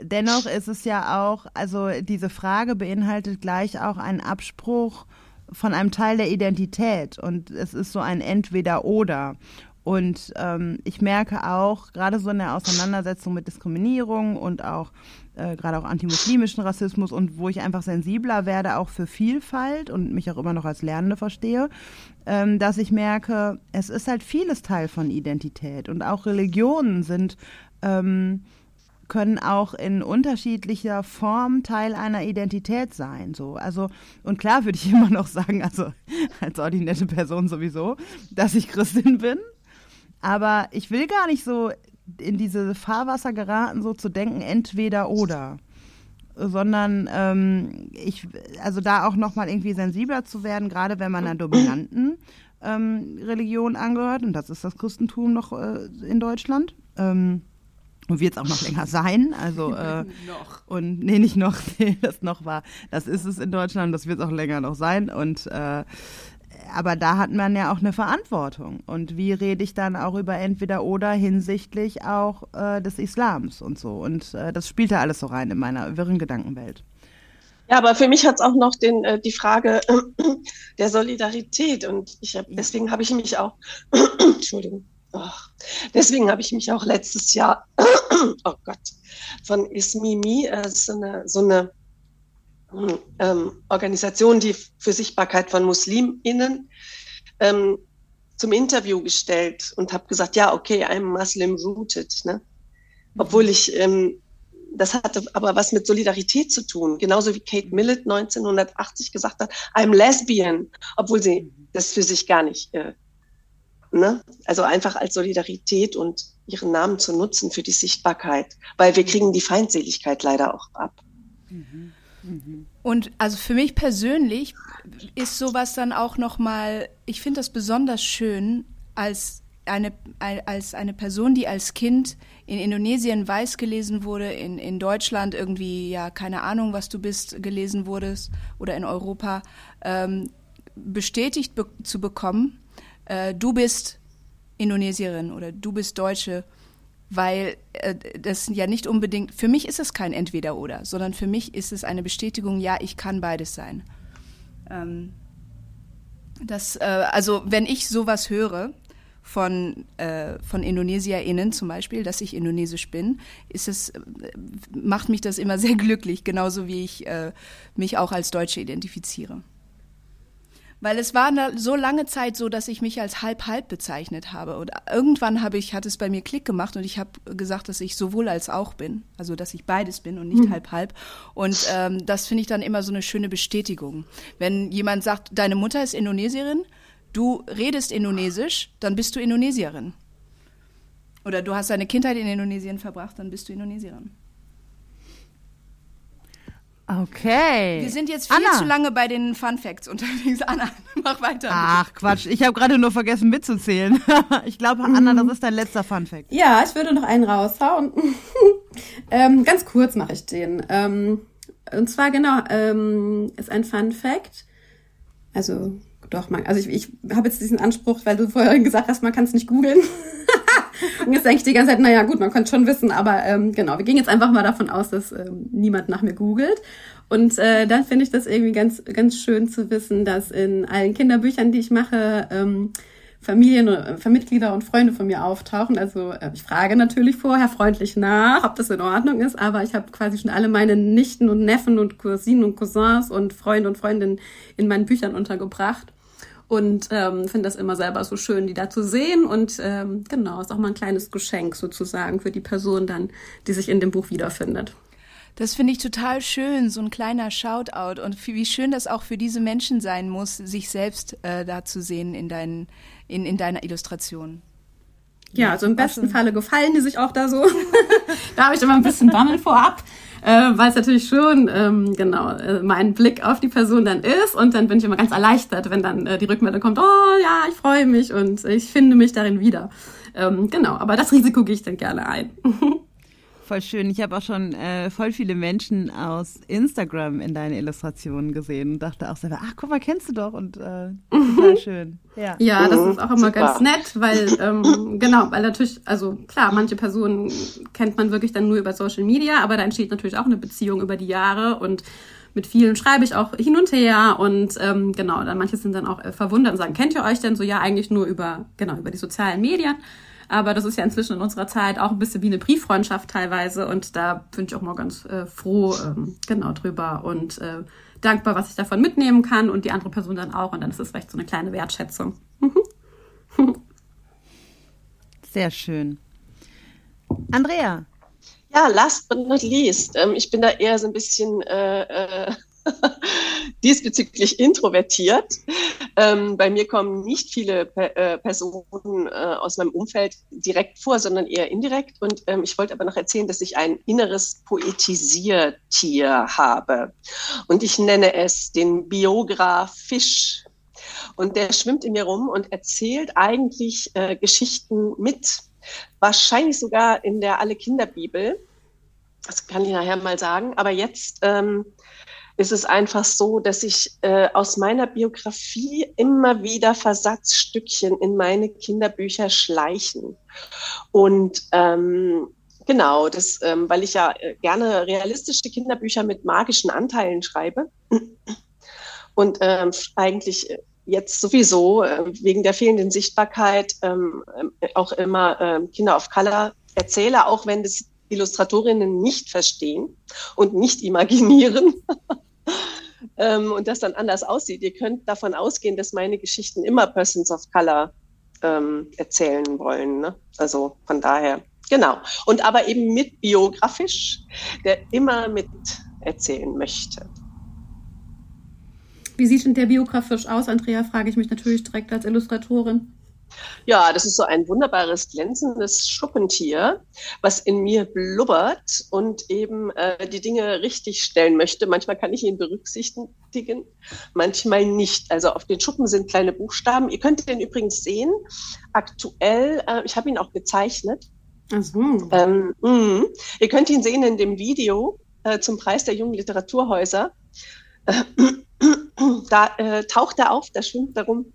dennoch ist es ja auch, also diese Frage beinhaltet gleich auch einen Abspruch von einem Teil der Identität und es ist so ein Entweder-Oder. Und ähm, ich merke auch, gerade so in der Auseinandersetzung mit Diskriminierung und auch äh, gerade auch antimuslimischen Rassismus und wo ich einfach sensibler werde, auch für Vielfalt und mich auch immer noch als Lernende verstehe, ähm, dass ich merke, es ist halt vieles Teil von Identität und auch Religionen sind ähm, können auch in unterschiedlicher Form Teil einer Identität sein. So. Also, und klar würde ich immer noch sagen, also als ordinäre Person sowieso, dass ich Christin bin. Aber ich will gar nicht so in diese Fahrwasser geraten, so zu denken, entweder oder. Sondern ähm, ich, also da auch nochmal irgendwie sensibler zu werden, gerade wenn man einer dominanten ähm, Religion angehört, und das ist das Christentum noch äh, in Deutschland. Ähm, und wird es auch noch länger sein. Also äh, noch. und nee, nicht noch, nee, das noch war. Das ist es in Deutschland, das wird es auch länger noch sein. Und äh, aber da hat man ja auch eine Verantwortung. Und wie rede ich dann auch über entweder oder hinsichtlich auch äh, des Islams und so. Und äh, das spielt da alles so rein in meiner wirren Gedankenwelt. Ja, aber für mich hat es auch noch den, äh, die Frage der Solidarität. Und ich hab, deswegen habe ich mich auch, Entschuldigung, oh, deswegen habe ich mich auch letztes Jahr, oh Gott, von Ismimi, äh, so eine, so eine ähm, Organisation, die für Sichtbarkeit von MuslimInnen ähm, zum Interview gestellt und habe gesagt, ja, okay, I'm Muslim rooted. Ne? Obwohl ich, ähm, das hatte aber was mit Solidarität zu tun, genauso wie Kate Millett 1980 gesagt hat, I'm lesbian, obwohl sie das für sich gar nicht, äh, ne? also einfach als Solidarität und ihren Namen zu nutzen für die Sichtbarkeit, weil wir kriegen die Feindseligkeit leider auch ab. Mhm. Und also für mich persönlich ist sowas dann auch noch mal, ich finde das besonders schön als eine, als eine Person, die als Kind in Indonesien weiß gelesen wurde, in, in Deutschland irgendwie, ja, keine Ahnung, was du bist, gelesen wurdest oder in Europa, ähm, bestätigt be zu bekommen, äh, du bist Indonesierin oder du bist Deutsche weil äh, das ja nicht unbedingt, für mich ist es kein Entweder-Oder, sondern für mich ist es eine Bestätigung, ja, ich kann beides sein. Ähm, das, äh, also wenn ich sowas höre von, äh, von IndonesierInnen zum Beispiel, dass ich indonesisch bin, ist es, äh, macht mich das immer sehr glücklich, genauso wie ich äh, mich auch als Deutsche identifiziere. Weil es war so lange Zeit so, dass ich mich als halb-halb bezeichnet habe. Und irgendwann habe ich, hat es bei mir Klick gemacht und ich habe gesagt, dass ich sowohl als auch bin. Also, dass ich beides bin und nicht halb-halb. Und ähm, das finde ich dann immer so eine schöne Bestätigung. Wenn jemand sagt, deine Mutter ist Indonesierin, du redest Indonesisch, dann bist du Indonesierin. Oder du hast deine Kindheit in Indonesien verbracht, dann bist du Indonesierin. Okay. Wir sind jetzt viel Anna. zu lange bei den Fun Facts unterwegs. Anna, mach weiter. Ach Quatsch, ich habe gerade nur vergessen mitzuzählen. ich glaube, Anna, das ist dein letzter Fun Fact. Ja, ich würde noch einen raushauen. ähm, ganz kurz mache ich den. Ähm, und zwar genau, ähm, ist ein Fun Fact. Also doch, man, also ich, ich habe jetzt diesen Anspruch, weil du vorhin gesagt hast, man kann es nicht googeln. Und jetzt denke ich die ganze Zeit, naja gut, man könnte schon wissen, aber ähm, genau, wir gehen jetzt einfach mal davon aus, dass ähm, niemand nach mir googelt. Und äh, dann finde ich das irgendwie ganz, ganz schön zu wissen, dass in allen Kinderbüchern, die ich mache, ähm, Familien, äh, Mitglieder und Freunde von mir auftauchen. Also äh, ich frage natürlich vorher freundlich nach, ob das in Ordnung ist, aber ich habe quasi schon alle meine Nichten und Neffen und Cousinen und Cousins und Freunde und Freundinnen in meinen Büchern untergebracht und ähm, finde das immer selber so schön, die da zu sehen. Und ähm, genau, ist auch mal ein kleines Geschenk sozusagen für die Person dann, die sich in dem Buch wiederfindet. Das finde ich total schön, so ein kleiner Shoutout und wie schön das auch für diese Menschen sein muss, sich selbst äh, da zu sehen in, deinen, in, in deiner Illustration. Ja, also im besten Falle gefallen die sich auch da so. da habe ich immer ein bisschen Bammel vorab, äh, weil es natürlich schon ähm, genau äh, mein Blick auf die Person dann ist und dann bin ich immer ganz erleichtert, wenn dann äh, die Rückmeldung kommt, oh ja, ich freue mich und ich finde mich darin wieder. Ähm, genau, aber das Risiko gehe ich dann gerne ein. Voll schön. Ich habe auch schon äh, voll viele Menschen aus Instagram in deine Illustrationen gesehen und dachte auch selber, ach guck mal, kennst du doch und äh, total schön. Ja. Ja, das ist auch immer Super. ganz nett, weil ähm, genau, weil natürlich, also klar, manche Personen kennt man wirklich dann nur über Social Media, aber da entsteht natürlich auch eine Beziehung über die Jahre und mit vielen schreibe ich auch hin und her und ähm, genau, dann manche sind dann auch äh, verwundert und sagen, kennt ihr euch denn so? Ja, eigentlich nur über genau über die sozialen Medien. Aber das ist ja inzwischen in unserer Zeit auch ein bisschen wie eine Brieffreundschaft teilweise und da bin ich auch mal ganz äh, froh ähm, genau drüber und äh, dankbar, was ich davon mitnehmen kann und die andere Person dann auch und dann ist es vielleicht so eine kleine Wertschätzung. Sehr schön. Andrea, Ja, last but not least, ähm, ich bin da eher so ein bisschen äh, äh, diesbezüglich introvertiert. Ähm, bei mir kommen nicht viele Pe äh, Personen äh, aus meinem Umfeld direkt vor, sondern eher indirekt. Und ähm, ich wollte aber noch erzählen, dass ich ein inneres Poetisiertier habe. Und ich nenne es den Biograph Fisch. Und der schwimmt in mir rum und erzählt eigentlich äh, Geschichten mit. Wahrscheinlich sogar in der Alle Kinderbibel. Das kann ich nachher mal sagen. Aber jetzt ähm, ist es einfach so, dass ich äh, aus meiner Biografie immer wieder Versatzstückchen in meine Kinderbücher schleichen. Und ähm, genau, das, ähm, weil ich ja äh, gerne realistische Kinderbücher mit magischen Anteilen schreibe. Und ähm, eigentlich äh, jetzt sowieso äh, wegen der fehlenden Sichtbarkeit ähm, äh, auch immer äh, Kinder of Color erzähle, auch wenn das Illustratorinnen nicht verstehen und nicht imaginieren. ähm, und das dann anders aussieht. Ihr könnt davon ausgehen, dass meine Geschichten immer Persons of Color ähm, erzählen wollen. Ne? Also von daher, genau. Und aber eben mit biografisch, der immer mit erzählen möchte. Wie sieht denn der biografisch aus, Andrea, frage ich mich natürlich direkt als Illustratorin. Ja, das ist so ein wunderbares, glänzendes Schuppentier, was in mir blubbert und eben äh, die Dinge richtig stellen möchte. Manchmal kann ich ihn berücksichtigen, manchmal nicht. Also auf den Schuppen sind kleine Buchstaben. Ihr könnt den übrigens sehen. Aktuell, äh, ich habe ihn auch gezeichnet. Ach so. Ähm, mh. Ihr könnt ihn sehen in dem Video äh, zum Preis der jungen Literaturhäuser. Äh, da äh, taucht er auf, da schwimmt er rum.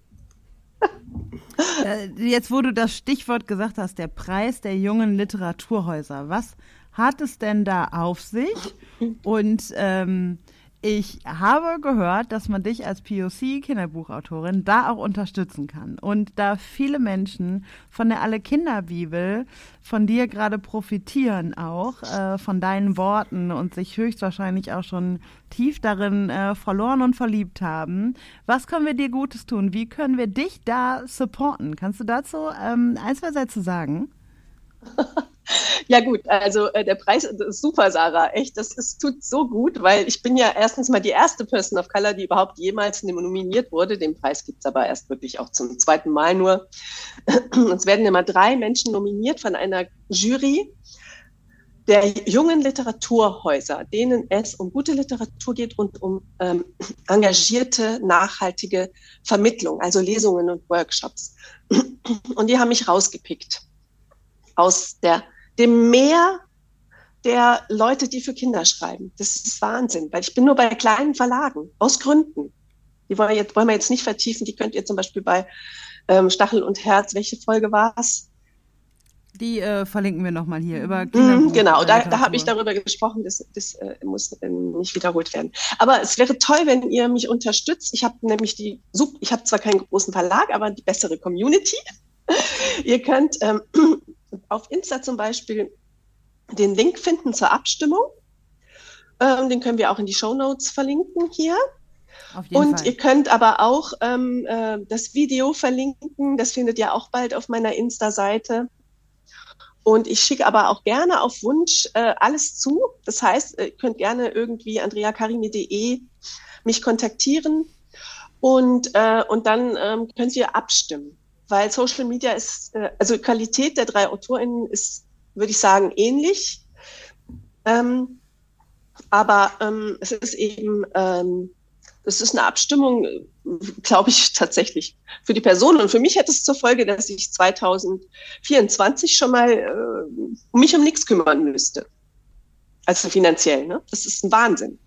Äh, jetzt wo du das Stichwort gesagt hast, der Preis der jungen Literaturhäuser, was hat es denn da auf sich? Und ähm, Ich habe gehört, dass man dich als POC-Kinderbuchautorin da auch unterstützen kann. Und da viele Menschen von der Alle Kinderbibel von dir gerade profitieren auch, äh, von deinen Worten und sich höchstwahrscheinlich auch schon tief darin äh, verloren und verliebt haben. Was können wir dir Gutes tun? Wie können wir dich da supporten? Kannst du dazu ähm, ein, zwei Sätze sagen? Ja gut, also äh, der Preis ist super, Sarah. Echt, das ist, tut so gut, weil ich bin ja erstens mal die erste Person of Color, die überhaupt jemals nominiert wurde. Den Preis gibt's aber erst wirklich auch zum zweiten Mal nur. es werden immer drei Menschen nominiert von einer Jury der jungen Literaturhäuser, denen es um gute Literatur geht und um ähm, engagierte, nachhaltige Vermittlung, also Lesungen und Workshops. Und die haben mich rausgepickt aus der dem Meer der Leute, die für Kinder schreiben. Das ist Wahnsinn, weil ich bin nur bei kleinen Verlagen, aus Gründen. Die wollen wir jetzt, wollen wir jetzt nicht vertiefen. Die könnt ihr zum Beispiel bei ähm, Stachel und Herz, welche Folge war es? Die äh, verlinken wir nochmal hier über mhm, Kinderbuch. Genau, da, da habe ich darüber gesprochen, das, das äh, muss äh, nicht wiederholt werden. Aber es wäre toll, wenn ihr mich unterstützt. Ich habe nämlich die, ich habe zwar keinen großen Verlag, aber die bessere Community. ihr könnt ähm, auf Insta zum Beispiel den Link finden zur Abstimmung. Ähm, den können wir auch in die Show Notes verlinken hier. Und Fall. ihr könnt aber auch ähm, äh, das Video verlinken. Das findet ihr auch bald auf meiner Insta-Seite. Und ich schicke aber auch gerne auf Wunsch äh, alles zu. Das heißt, ihr könnt gerne irgendwie andreakarimi.de mich kontaktieren und, äh, und dann ähm, könnt ihr abstimmen weil Social Media ist, äh, also Qualität der drei AutorInnen ist, würde ich sagen, ähnlich. Ähm, aber ähm, es ist eben, ähm, es ist eine Abstimmung, glaube ich, tatsächlich für die Person. Und für mich hätte es zur Folge, dass ich 2024 schon mal äh, mich um nichts kümmern müsste. Also finanziell, ne? Das ist ein Wahnsinn.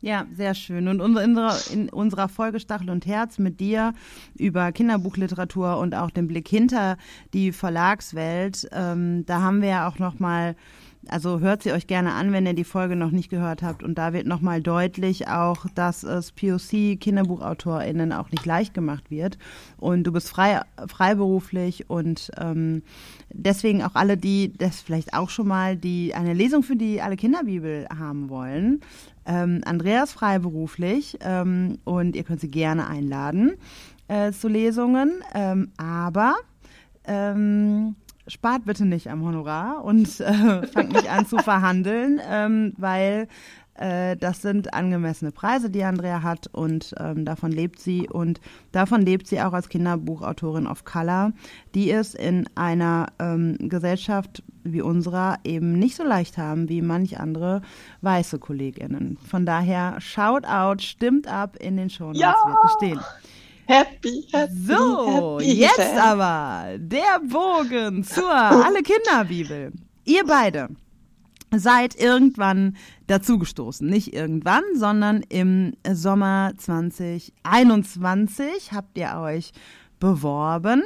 Ja, sehr schön. Und in unserer Folge Stachel und Herz mit dir über Kinderbuchliteratur und auch den Blick hinter die Verlagswelt, ähm, da haben wir ja auch nochmal also hört sie euch gerne an, wenn ihr die Folge noch nicht gehört habt. Und da wird nochmal deutlich auch, dass es POC KinderbuchautorInnen auch nicht leicht gemacht wird. Und du bist frei, freiberuflich und ähm, deswegen auch alle, die das vielleicht auch schon mal die eine Lesung für die alle Kinderbibel haben wollen. Ähm, Andreas freiberuflich ähm, und ihr könnt sie gerne einladen äh, zu Lesungen. Ähm, aber ähm, spart bitte nicht am Honorar und äh, fangt nicht an zu verhandeln, ähm, weil äh, das sind angemessene Preise, die Andrea hat und ähm, davon lebt sie und davon lebt sie auch als Kinderbuchautorin of Color, die es in einer ähm, Gesellschaft wie unserer eben nicht so leicht haben wie manch andere weiße KollegInnen. Von daher, shout out, stimmt ab in den Shownotes, ja! wird stehen. Happy, happy, So, happy jetzt aber der Bogen zur Alle Kinderbibel. Ihr beide seid irgendwann dazugestoßen. Nicht irgendwann, sondern im Sommer 2021 habt ihr euch beworben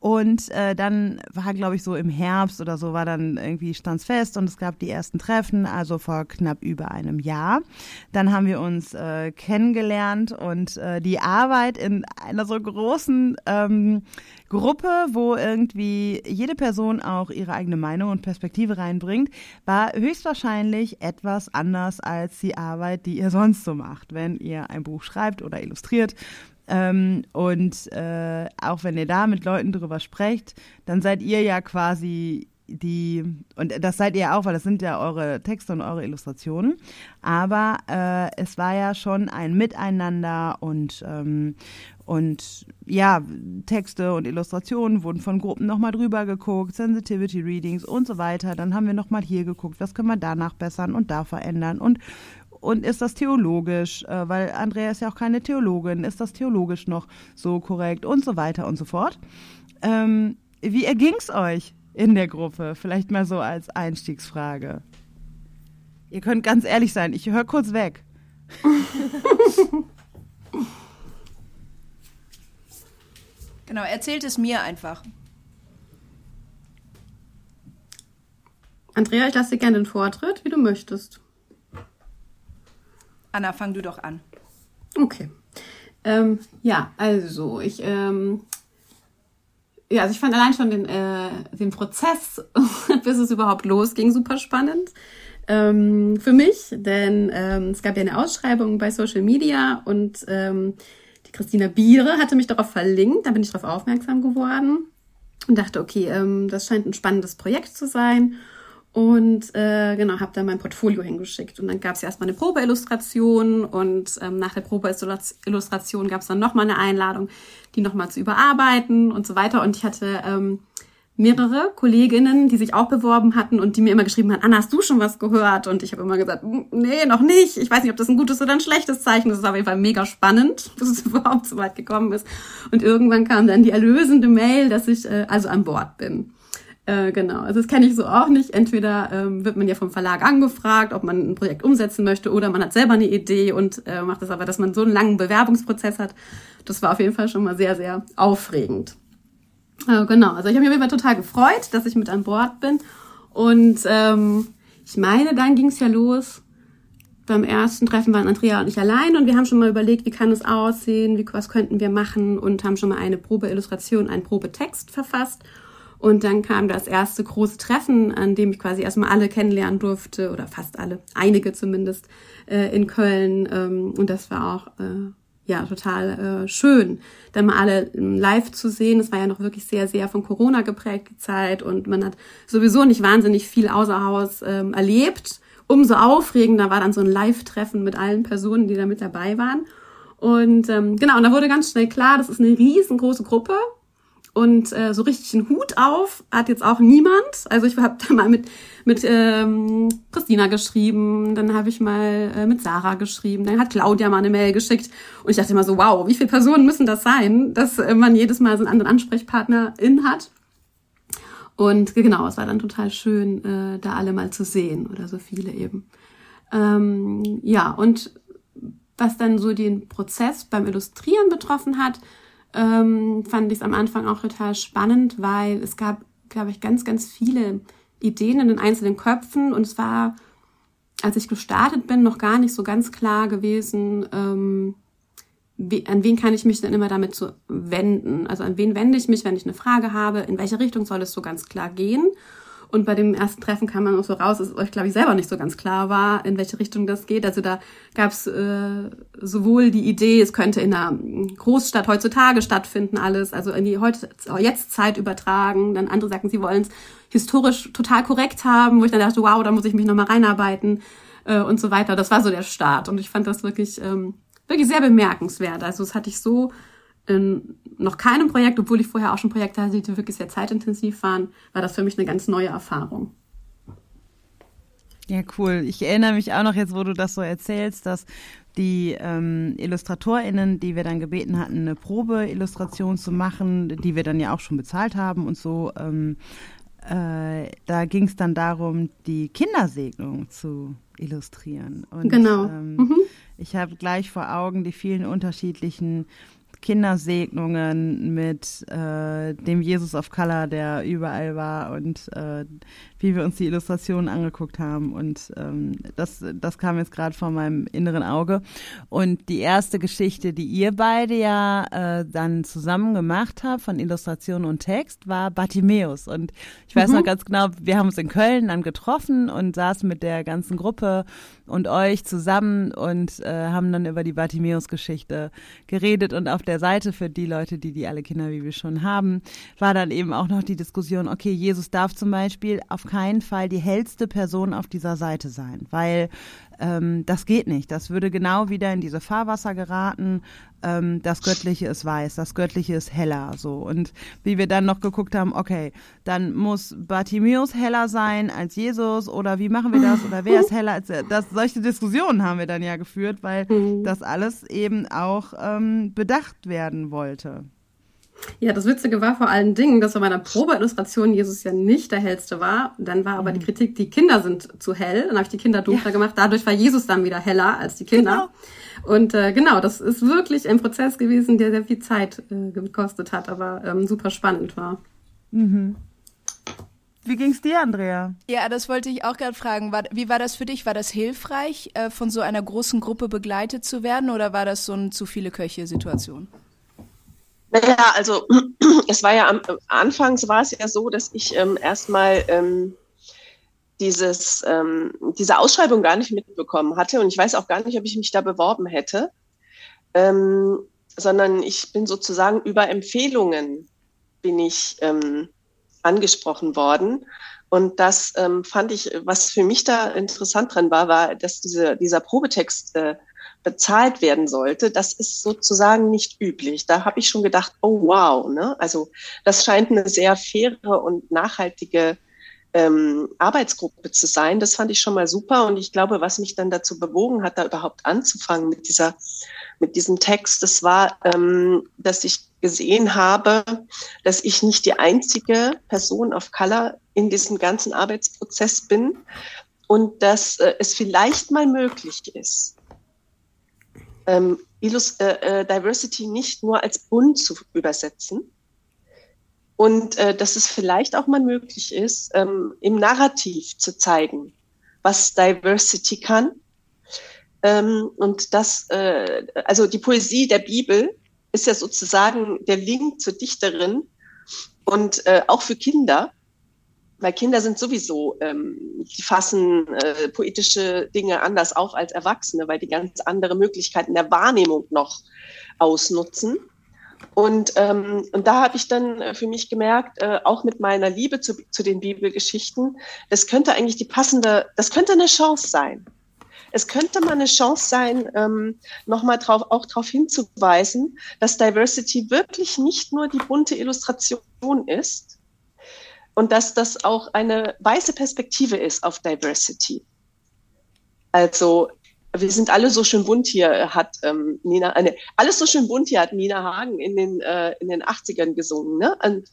und äh, dann war, glaube ich, so im Herbst oder so, war dann irgendwie stand's fest und es gab die ersten Treffen, also vor knapp über einem Jahr. Dann haben wir uns äh, kennengelernt und äh, die Arbeit in einer so großen ähm, Gruppe, wo irgendwie jede Person auch ihre eigene Meinung und Perspektive reinbringt, war höchstwahrscheinlich etwas anders als die Arbeit, die ihr sonst so macht, wenn ihr ein Buch schreibt oder illustriert ähm, und äh, auch wenn ihr da mit Leuten drüber sprecht, dann seid ihr ja quasi die, und das seid ihr auch, weil das sind ja eure Texte und eure Illustrationen. Aber äh, es war ja schon ein Miteinander und, ähm, und ja, Texte und Illustrationen wurden von Gruppen nochmal drüber geguckt, Sensitivity Readings und so weiter. Dann haben wir nochmal hier geguckt, was können wir danach bessern und da verändern. Und und ist das theologisch, äh, weil Andrea ist ja auch keine Theologin, ist das theologisch noch so korrekt und so weiter und so fort. Ähm, wie erging's euch in der Gruppe? Vielleicht mal so als Einstiegsfrage. Ihr könnt ganz ehrlich sein, ich höre kurz weg. genau, erzählt es mir einfach. Andrea, ich lasse dir gerne den Vortritt, wie du möchtest. Anna, fang du doch an. Okay. Ähm, ja, also ich, ähm, ja, also ich fand allein schon den, äh, den Prozess, bis es überhaupt losging, super spannend ähm, für mich, denn ähm, es gab ja eine Ausschreibung bei Social Media und ähm, die Christina Biere hatte mich darauf verlinkt, da bin ich darauf aufmerksam geworden und dachte, okay, ähm, das scheint ein spannendes Projekt zu sein und äh, genau, habe dann mein Portfolio hingeschickt. Und dann gab es erstmal eine Probeillustration und ähm, nach der Probeillustration gab es dann nochmal eine Einladung, die nochmal zu überarbeiten und so weiter. Und ich hatte ähm, mehrere Kolleginnen, die sich auch beworben hatten und die mir immer geschrieben haben, Anna, hast du schon was gehört? Und ich habe immer gesagt, nee, noch nicht. Ich weiß nicht, ob das ein gutes oder ein schlechtes Zeichen ist. Das ist auf jeden Fall mega spannend, dass es überhaupt so weit gekommen ist. Und irgendwann kam dann die erlösende Mail, dass ich äh, also an Bord bin. Äh, genau, also das kenne ich so auch nicht. Entweder ähm, wird man ja vom Verlag angefragt, ob man ein Projekt umsetzen möchte, oder man hat selber eine Idee und äh, macht es aber, dass man so einen langen Bewerbungsprozess hat. Das war auf jeden Fall schon mal sehr, sehr aufregend. Äh, genau, also ich habe mich auf jeden Fall total gefreut, dass ich mit an Bord bin. Und ähm, ich meine, dann ging es ja los. Beim ersten Treffen waren Andrea und ich allein und wir haben schon mal überlegt, wie kann es aussehen, wie, was könnten wir machen und haben schon mal eine Probeillustration, einen Probetext verfasst und dann kam das erste große Treffen, an dem ich quasi erstmal alle kennenlernen durfte, oder fast alle, einige zumindest, äh, in Köln. Ähm, und das war auch äh, ja total äh, schön, dann mal alle ähm, live zu sehen. Es war ja noch wirklich sehr, sehr von Corona geprägt die Zeit und man hat sowieso nicht wahnsinnig viel außer Haus ähm, erlebt. Umso aufregender war dann so ein Live-Treffen mit allen Personen, die da mit dabei waren. Und ähm, genau, und da wurde ganz schnell klar, das ist eine riesengroße Gruppe. Und äh, so richtig einen Hut auf hat jetzt auch niemand. Also ich habe da mal mit mit ähm, Christina geschrieben, dann habe ich mal äh, mit Sarah geschrieben, dann hat Claudia mal eine Mail geschickt und ich dachte immer so, wow, wie viele Personen müssen das sein, dass äh, man jedes Mal so einen anderen Ansprechpartnerin hat. Und genau, es war dann total schön, äh, da alle mal zu sehen oder so viele eben. Ähm, ja, und was dann so den Prozess beim Illustrieren betroffen hat, ähm, fand ich es am Anfang auch total spannend, weil es gab, glaube ich, ganz, ganz viele Ideen in den einzelnen Köpfen und es war, als ich gestartet bin, noch gar nicht so ganz klar gewesen, ähm, wie, an wen kann ich mich denn immer damit zu wenden? Also an wen wende ich mich, wenn ich eine Frage habe? In welche Richtung soll es so ganz klar gehen? Und bei dem ersten Treffen kam man auch so raus, dass es euch, glaube ich, selber nicht so ganz klar war, in welche Richtung das geht. Also da gab es äh, sowohl die Idee, es könnte in einer Großstadt heutzutage stattfinden, alles, also in die heute jetzt Zeit übertragen. Dann andere sagten, sie wollen es historisch total korrekt haben, wo ich dann dachte, wow, da muss ich mich nochmal reinarbeiten äh, und so weiter. Das war so der Start. Und ich fand das wirklich, ähm, wirklich sehr bemerkenswert. Also das hatte ich so in noch keinem Projekt, obwohl ich vorher auch schon Projekte hatte, die wirklich sehr zeitintensiv waren, war das für mich eine ganz neue Erfahrung. Ja, cool. Ich erinnere mich auch noch jetzt, wo du das so erzählst, dass die ähm, IllustratorInnen, die wir dann gebeten hatten, eine Probeillustration zu machen, die wir dann ja auch schon bezahlt haben und so, ähm, äh, da ging es dann darum, die Kindersegnung zu illustrieren. Und, genau. Ähm, mhm. Ich habe gleich vor Augen die vielen unterschiedlichen Kindersegnungen mit äh, dem Jesus of Color, der überall war und äh, wie wir uns die Illustrationen angeguckt haben. Und ähm, das, das kam jetzt gerade vor meinem inneren Auge. Und die erste Geschichte, die ihr beide ja äh, dann zusammen gemacht habt von Illustration und Text, war Bartimeus. Und ich weiß mhm. noch ganz genau, wir haben uns in Köln dann getroffen und saßen mit der ganzen Gruppe und euch zusammen und äh, haben dann über die Bartimeus-Geschichte geredet. Und auf der Seite für die Leute, die die alle Kinder wie wir schon haben, war dann eben auch noch die Diskussion, okay, Jesus darf zum Beispiel auf keinen Fall die hellste Person auf dieser Seite sein, weil ähm, das geht nicht. Das würde genau wieder in diese Fahrwasser geraten. Ähm, das Göttliche ist weiß, das Göttliche ist heller. So und wie wir dann noch geguckt haben, okay, dann muss Bartimäus heller sein als Jesus oder wie machen wir das oder wer ist heller als er? Das, solche Diskussionen haben wir dann ja geführt, weil mhm. das alles eben auch ähm, bedacht werden wollte. Ja, das Witzige war vor allen Dingen, dass bei meiner Probeillustration Jesus ja nicht der hellste war. Dann war aber mhm. die Kritik, die Kinder sind zu hell. Dann habe ich die Kinder dunkler ja. gemacht. Dadurch war Jesus dann wieder heller als die Kinder. Genau. Und äh, genau, das ist wirklich ein Prozess gewesen, der sehr viel Zeit äh, gekostet hat, aber ähm, super spannend war. Mhm. Wie ging's dir, Andrea? Ja, das wollte ich auch gerade fragen. War, wie war das für dich? War das hilfreich, äh, von so einer großen Gruppe begleitet zu werden oder war das so eine zu viele Köche-Situation? Naja, also es war ja am anfangs war es ja so, dass ich ähm, erstmal ähm, dieses, ähm, diese Ausschreibung gar nicht mitbekommen hatte und ich weiß auch gar nicht, ob ich mich da beworben hätte, ähm, sondern ich bin sozusagen über Empfehlungen bin ich ähm, angesprochen worden. Und das ähm, fand ich, was für mich da interessant dran war, war, dass diese, dieser Probetext äh, bezahlt werden sollte. Das ist sozusagen nicht üblich. Da habe ich schon gedacht, oh wow, ne? Also das scheint eine sehr faire und nachhaltige ähm, Arbeitsgruppe zu sein. Das fand ich schon mal super. Und ich glaube, was mich dann dazu bewogen hat, da überhaupt anzufangen mit dieser, mit diesem Text, das war, ähm, dass ich gesehen habe, dass ich nicht die einzige Person of Color in diesem ganzen Arbeitsprozess bin und dass äh, es vielleicht mal möglich ist, ähm, äh, äh, Diversity nicht nur als Bund zu übersetzen und äh, dass es vielleicht auch mal möglich ist, ähm, im Narrativ zu zeigen, was Diversity kann. Ähm, und das, äh, also die Poesie der Bibel ist ja sozusagen der Link zur Dichterin und äh, auch für Kinder, weil Kinder sind sowieso, ähm, die fassen äh, poetische Dinge anders auf als Erwachsene, weil die ganz andere Möglichkeiten der Wahrnehmung noch ausnutzen. Und, ähm, und da habe ich dann für mich gemerkt, äh, auch mit meiner Liebe zu, zu den Bibelgeschichten, das könnte eigentlich die passende, das könnte eine Chance sein es könnte mal eine Chance sein, ähm, nochmal drauf, auch darauf hinzuweisen, dass Diversity wirklich nicht nur die bunte Illustration ist und dass das auch eine weiße Perspektive ist auf Diversity. Also wir sind alle so schön bunt hier, hat ähm, Nina, äh, alles so schön bunt hier hat Nina Hagen in den, äh, in den 80ern gesungen. Ne? Und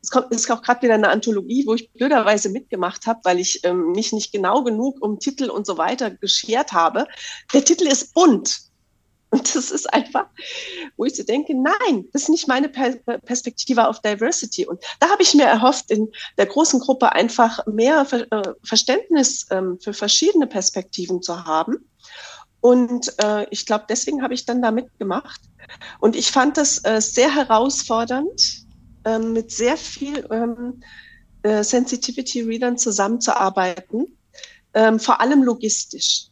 es kommt, ist auch gerade wieder eine Anthologie, wo ich blöderweise mitgemacht habe, weil ich ähm, mich nicht genau genug um Titel und so weiter geschert habe. Der Titel ist bunt. Und das ist einfach, wo ich so denke, nein, das ist nicht meine Perspektive auf Diversity. Und da habe ich mir erhofft, in der großen Gruppe einfach mehr äh, Verständnis ähm, für verschiedene Perspektiven zu haben. Und äh, ich glaube, deswegen habe ich dann da mitgemacht. Und ich fand das äh, sehr herausfordernd, ähm, mit sehr viel ähm, äh, Sensitivity-Readern zusammenzuarbeiten, vor allem logistisch.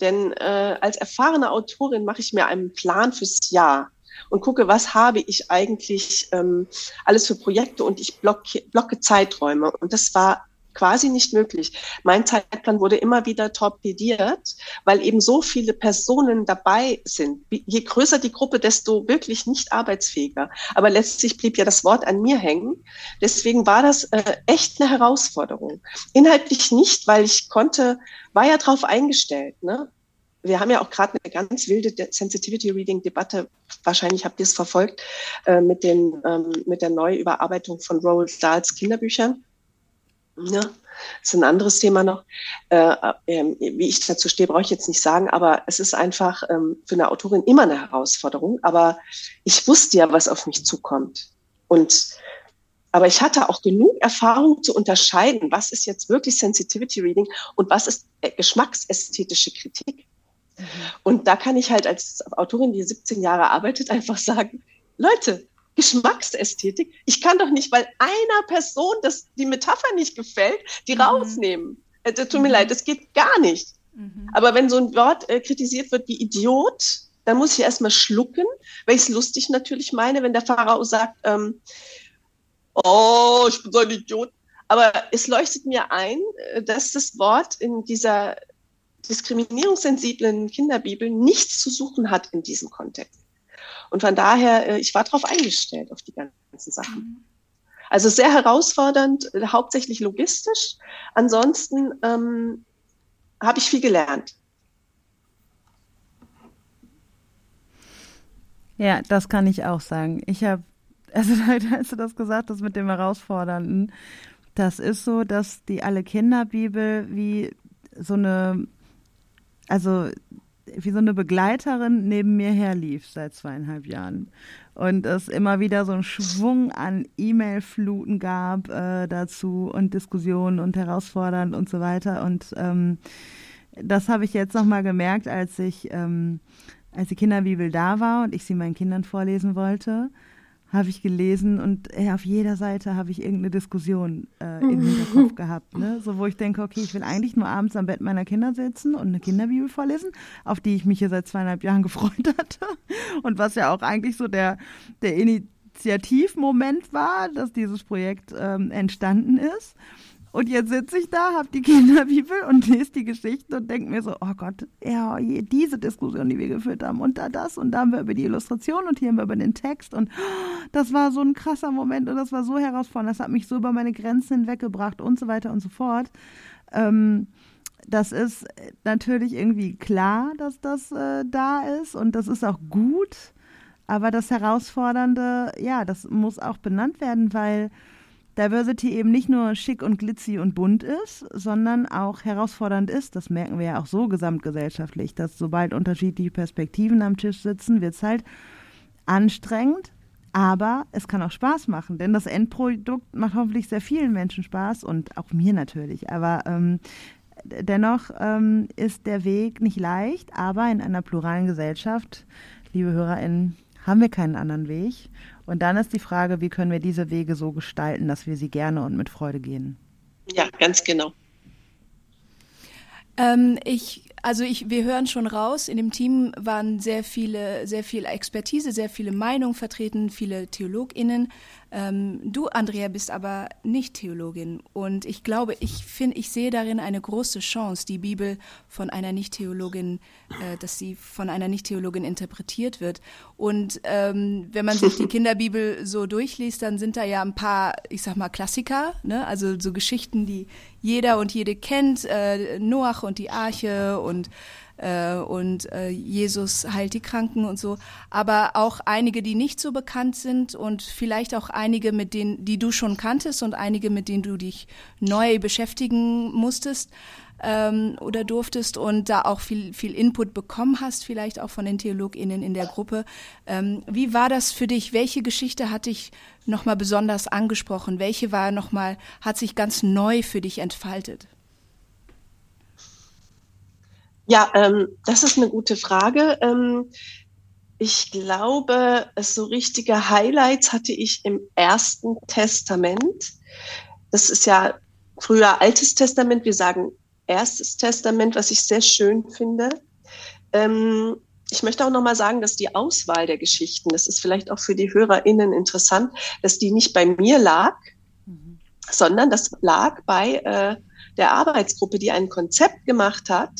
Denn äh, als erfahrene Autorin mache ich mir einen Plan fürs Jahr und gucke, was habe ich eigentlich ähm, alles für Projekte und ich blocke, blocke Zeiträume. Und das war quasi nicht möglich. Mein Zeitplan wurde immer wieder torpediert, weil eben so viele Personen dabei sind. Je größer die Gruppe, desto wirklich nicht arbeitsfähiger. Aber letztlich blieb ja das Wort an mir hängen. Deswegen war das äh, echt eine Herausforderung. Inhaltlich nicht, weil ich konnte, war ja drauf eingestellt. Ne? wir haben ja auch gerade eine ganz wilde Sensitivity Reading Debatte, wahrscheinlich habt ihr es verfolgt, äh, mit, den, ähm, mit der Neuüberarbeitung von Roald Dahls Kinderbüchern. Ja, das ist ein anderes Thema noch. Äh, äh, wie ich dazu stehe, brauche ich jetzt nicht sagen, aber es ist einfach ähm, für eine Autorin immer eine Herausforderung. Aber ich wusste ja, was auf mich zukommt. Und aber ich hatte auch genug Erfahrung zu unterscheiden, was ist jetzt wirklich Sensitivity Reading und was ist äh, geschmacksästhetische Kritik. Mhm. Und da kann ich halt als Autorin, die 17 Jahre arbeitet, einfach sagen, Leute, Geschmacksästhetik. Ich kann doch nicht, weil einer Person das, die Metapher nicht gefällt, die mhm. rausnehmen. Äh, tut mir mhm. leid, das geht gar nicht. Mhm. Aber wenn so ein Wort äh, kritisiert wird wie Idiot, dann muss ich erstmal schlucken, weil ich es lustig natürlich meine, wenn der Pharao sagt, ähm, oh, ich bin so ein Idiot. Aber es leuchtet mir ein, äh, dass das Wort in dieser diskriminierungssensiblen Kinderbibel nichts zu suchen hat in diesem Kontext. Und von daher, äh, ich war darauf eingestellt, auf die ganzen Sachen. Also sehr herausfordernd, äh, hauptsächlich logistisch. Ansonsten ähm, habe ich viel gelernt. Ja, das kann ich auch sagen. Ich habe, also als du das gesagt hast mit dem Herausfordernden, das ist so, dass die Alle Kinderbibel wie so eine, also wie so eine Begleiterin neben mir herlief seit zweieinhalb Jahren. Und es immer wieder so einen Schwung an E-Mail-Fluten gab äh, dazu und Diskussionen und herausfordernd und so weiter. Und ähm, das habe ich jetzt nochmal gemerkt, als ich, ähm, als die Kinderbibel da war und ich sie meinen Kindern vorlesen wollte habe ich gelesen und ey, auf jeder Seite habe ich irgendeine Diskussion äh, im Hinterkopf gehabt, ne? So wo ich denke, okay, ich will eigentlich nur abends am Bett meiner Kinder sitzen und eine Kinderbibel vorlesen, auf die ich mich hier seit zweieinhalb Jahren gefreut hatte und was ja auch eigentlich so der der Initiativmoment war, dass dieses Projekt ähm, entstanden ist. Und jetzt sitze ich da, habe die Kinderbibel und lese die Geschichten und denke mir so, oh Gott, ja, diese Diskussion, die wir geführt haben. Und da das und da haben wir über die Illustration und hier haben wir über den Text. Und das war so ein krasser Moment und das war so herausfordernd, das hat mich so über meine Grenzen hinweggebracht und so weiter und so fort. Ähm, das ist natürlich irgendwie klar, dass das äh, da ist und das ist auch gut, aber das Herausfordernde, ja, das muss auch benannt werden, weil Diversity eben nicht nur schick und glitzy und bunt ist, sondern auch herausfordernd ist. Das merken wir ja auch so gesamtgesellschaftlich, dass sobald unterschiedliche Perspektiven am Tisch sitzen, wird es halt anstrengend, aber es kann auch Spaß machen, denn das Endprodukt macht hoffentlich sehr vielen Menschen Spaß und auch mir natürlich. Aber ähm, dennoch ähm, ist der Weg nicht leicht, aber in einer pluralen Gesellschaft, liebe HörerInnen, haben wir keinen anderen Weg. Und dann ist die Frage, wie können wir diese Wege so gestalten, dass wir sie gerne und mit Freude gehen? Ja, ganz genau. Ähm, ich, also ich, wir hören schon raus, in dem Team waren sehr viele, sehr viel Expertise, sehr viele Meinungen vertreten, viele TheologInnen, ähm, du, Andrea, bist aber nicht Theologin. Und ich glaube, ich finde, ich sehe darin eine große Chance, die Bibel von einer Nicht-Theologin, äh, dass sie von einer Nicht-Theologin interpretiert wird. Und ähm, wenn man sich die Kinderbibel so durchliest, dann sind da ja ein paar, ich sag mal, Klassiker, ne? also so Geschichten, die jeder und jede kennt, äh, Noach und die Arche und äh, und äh, Jesus heilt die Kranken und so, aber auch einige, die nicht so bekannt sind und vielleicht auch einige, mit denen, die du schon kanntest und einige, mit denen du dich neu beschäftigen musstest ähm, oder durftest und da auch viel, viel Input bekommen hast, vielleicht auch von den TheologInnen in der Gruppe. Ähm, wie war das für dich? Welche Geschichte hat dich nochmal besonders angesprochen? Welche war nochmal, hat sich ganz neu für dich entfaltet? Ja, ähm, das ist eine gute Frage. Ähm, ich glaube, so richtige Highlights hatte ich im Ersten Testament. Das ist ja früher Altes Testament. Wir sagen Erstes Testament, was ich sehr schön finde. Ähm, ich möchte auch nochmal sagen, dass die Auswahl der Geschichten, das ist vielleicht auch für die HörerInnen interessant, dass die nicht bei mir lag, mhm. sondern das lag bei äh, der Arbeitsgruppe, die ein Konzept gemacht hat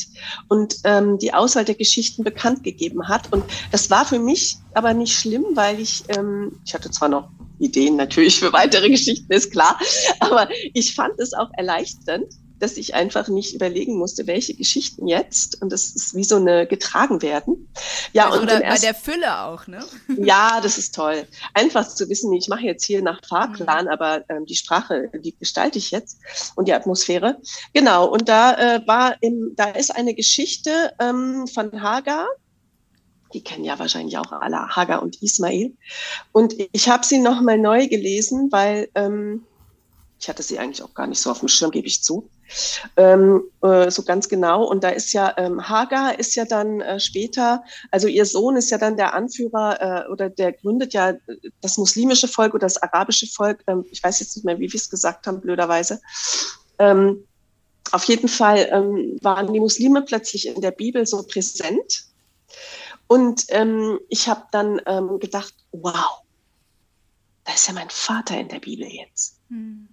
und ähm, die Auswahl der Geschichten bekannt gegeben hat. Und das war für mich aber nicht schlimm, weil ich, ähm, ich hatte zwar noch Ideen natürlich für weitere Geschichten, ist klar, aber ich fand es auch erleichternd, dass ich einfach nicht überlegen musste, welche Geschichten jetzt und das ist wie so eine getragen werden. Ja, also und oder bei der Fülle auch, ne? Ja, das ist toll. Einfach zu wissen, ich mache jetzt hier nach Fahrplan, mhm. aber ähm, die Sprache, die gestalte ich jetzt und die Atmosphäre. Genau, und da äh, war im, da ist eine Geschichte ähm, von Hagar, die kennen ja wahrscheinlich auch alle, Hagar und Ismail. Und ich habe sie nochmal neu gelesen, weil ähm, ich hatte sie eigentlich auch gar nicht so auf dem Schirm, gebe ich zu. Ähm, äh, so ganz genau. Und da ist ja, ähm, Hagar ist ja dann äh, später, also ihr Sohn ist ja dann der Anführer äh, oder der gründet ja das muslimische Volk oder das arabische Volk. Ähm, ich weiß jetzt nicht mehr, wie wir es gesagt haben, blöderweise. Ähm, auf jeden Fall ähm, waren die Muslime plötzlich in der Bibel so präsent. Und ähm, ich habe dann ähm, gedacht, wow, da ist ja mein Vater in der Bibel jetzt. Hm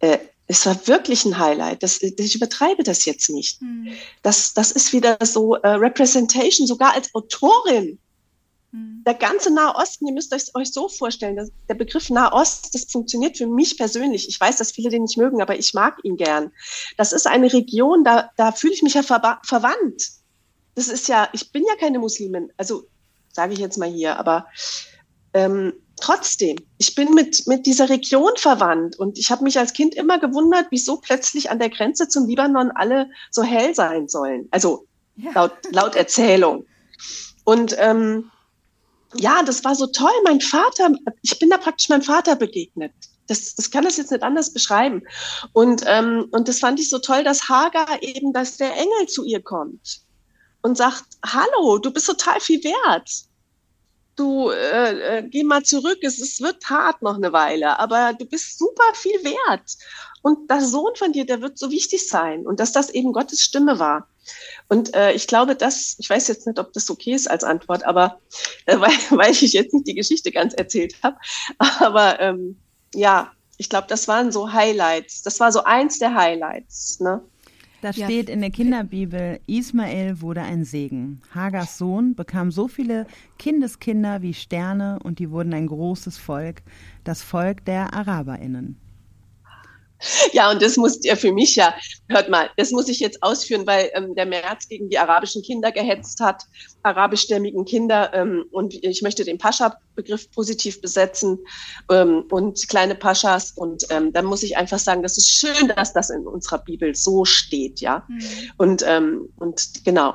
äh, es war wirklich ein Highlight. Das, ich übertreibe das jetzt nicht. Mhm. Das, das ist wieder so äh, Representation, sogar als Autorin. Mhm. Der ganze Nahosten, ihr müsst euch, euch so vorstellen, dass der Begriff Nahost, das funktioniert für mich persönlich. Ich weiß, dass viele den nicht mögen, aber ich mag ihn gern. Das ist eine Region, da, da fühle ich mich ja ver verwandt. Das ist ja, ich bin ja keine Muslimin, also sage ich jetzt mal hier, aber ähm, trotzdem, ich bin mit, mit dieser Region verwandt und ich habe mich als Kind immer gewundert, wieso plötzlich an der Grenze zum Libanon alle so hell sein sollen. Also ja. laut, laut Erzählung. Und ähm, ja, das war so toll. Mein Vater, ich bin da praktisch meinem Vater begegnet. Das, das kann das jetzt nicht anders beschreiben. Und, ähm, und das fand ich so toll, dass Hagar eben, dass der Engel zu ihr kommt und sagt, hallo, du bist total viel wert. Du äh, äh, geh mal zurück, es, es wird hart noch eine Weile, aber du bist super viel wert. Und der Sohn von dir, der wird so wichtig sein. Und dass das eben Gottes Stimme war. Und äh, ich glaube, dass, ich weiß jetzt nicht, ob das okay ist als Antwort, aber äh, weil, weil ich jetzt nicht die Geschichte ganz erzählt habe, aber ähm, ja, ich glaube, das waren so Highlights. Das war so eins der Highlights. Ne? Da steht ja. in der Kinderbibel, Ismael wurde ein Segen. Hagars Sohn bekam so viele Kindeskinder wie Sterne und die wurden ein großes Volk, das Volk der Araberinnen. Ja, und das muss ja für mich ja, hört mal, das muss ich jetzt ausführen, weil ähm, der März gegen die arabischen Kinder gehetzt hat, arabischstämmigen Kinder. Ähm, und ich möchte den Pascha-Begriff positiv besetzen ähm, und kleine Paschas. Und ähm, dann muss ich einfach sagen, das ist schön, dass das in unserer Bibel so steht, ja. Mhm. Und, ähm, und genau,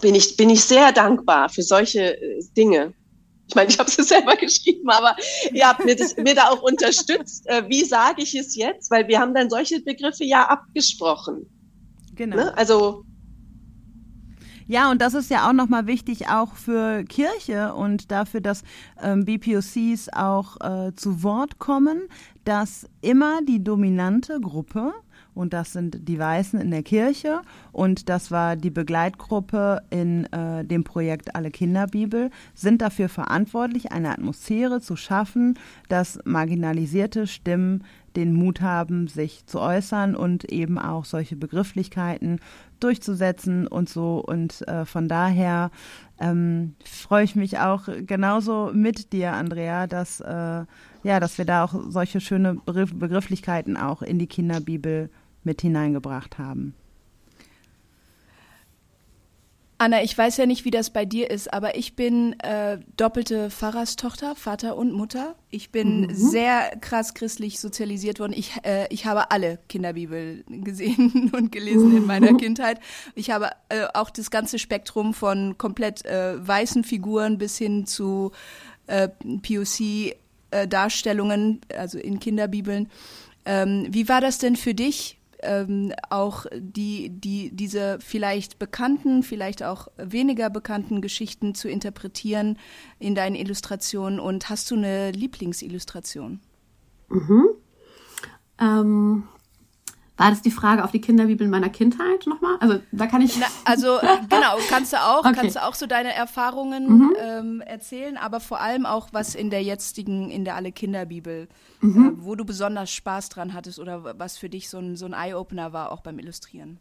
bin ich, bin ich sehr dankbar für solche äh, Dinge. Ich meine, ich habe es selber geschrieben, aber ihr habt mir, das, mir da auch unterstützt. Äh, wie sage ich es jetzt? Weil wir haben dann solche Begriffe ja abgesprochen. Genau. Ne? Also ja, und das ist ja auch nochmal wichtig, auch für Kirche und dafür, dass ähm, BPOCs auch äh, zu Wort kommen, dass immer die dominante Gruppe und das sind die Weißen in der Kirche und das war die Begleitgruppe in äh, dem Projekt Alle Kinderbibel, sind dafür verantwortlich, eine Atmosphäre zu schaffen, dass marginalisierte Stimmen den Mut haben, sich zu äußern und eben auch solche Begrifflichkeiten durchzusetzen und so. Und äh, von daher ähm, freue ich mich auch genauso mit dir, Andrea, dass, äh, ja, dass wir da auch solche schöne Begrifflichkeiten auch in die Kinderbibel mit hineingebracht haben. Anna, ich weiß ja nicht, wie das bei dir ist, aber ich bin äh, doppelte Pfarrerstochter, Vater und Mutter. Ich bin mhm. sehr krass christlich sozialisiert worden. Ich, äh, ich habe alle Kinderbibel gesehen und gelesen in meiner mhm. Kindheit. Ich habe äh, auch das ganze Spektrum von komplett äh, weißen Figuren bis hin zu äh, POC-Darstellungen, äh, also in Kinderbibeln. Ähm, wie war das denn für dich? Ähm, auch die, die, diese vielleicht bekannten, vielleicht auch weniger bekannten Geschichten zu interpretieren in deinen Illustrationen. Und hast du eine Lieblingsillustration? Mhm. Ähm, war das die Frage auf die Kinderbibel meiner Kindheit nochmal? Also da kann ich. Na, also genau, kannst du auch, okay. kannst du auch so deine Erfahrungen mhm. ähm, erzählen, aber vor allem auch was in der jetzigen, in der alle Kinderbibel, mhm. äh, wo du besonders Spaß dran hattest oder was für dich so ein, so ein Eye-Opener war, auch beim Illustrieren.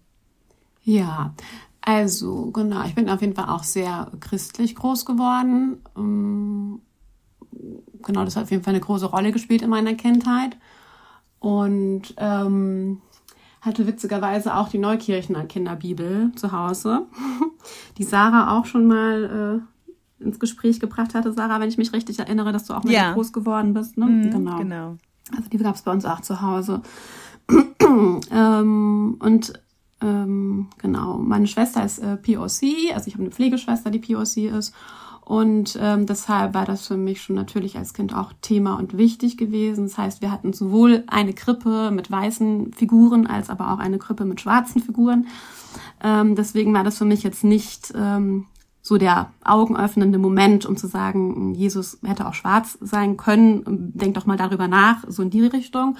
Ja, also genau, ich bin auf jeden Fall auch sehr christlich groß geworden. Ähm, genau, das hat auf jeden Fall eine große Rolle gespielt in meiner Kindheit. Und ähm, hatte witzigerweise auch die Neukirchener Kinderbibel zu Hause, die Sarah auch schon mal äh, ins Gespräch gebracht hatte. Sarah, wenn ich mich richtig erinnere, dass du auch mal ja. groß geworden bist. Ne? Mhm, genau. genau. Also die gab es bei uns auch zu Hause. ähm, und ähm, genau, meine Schwester ist äh, POC, also ich habe eine Pflegeschwester, die POC ist. Und ähm, deshalb war das für mich schon natürlich als Kind auch Thema und wichtig gewesen. Das heißt, wir hatten sowohl eine Krippe mit weißen Figuren als aber auch eine Krippe mit schwarzen Figuren. Ähm, deswegen war das für mich jetzt nicht ähm, so der augenöffnende Moment, um zu sagen, Jesus hätte auch schwarz sein können. Denk doch mal darüber nach, so in die Richtung.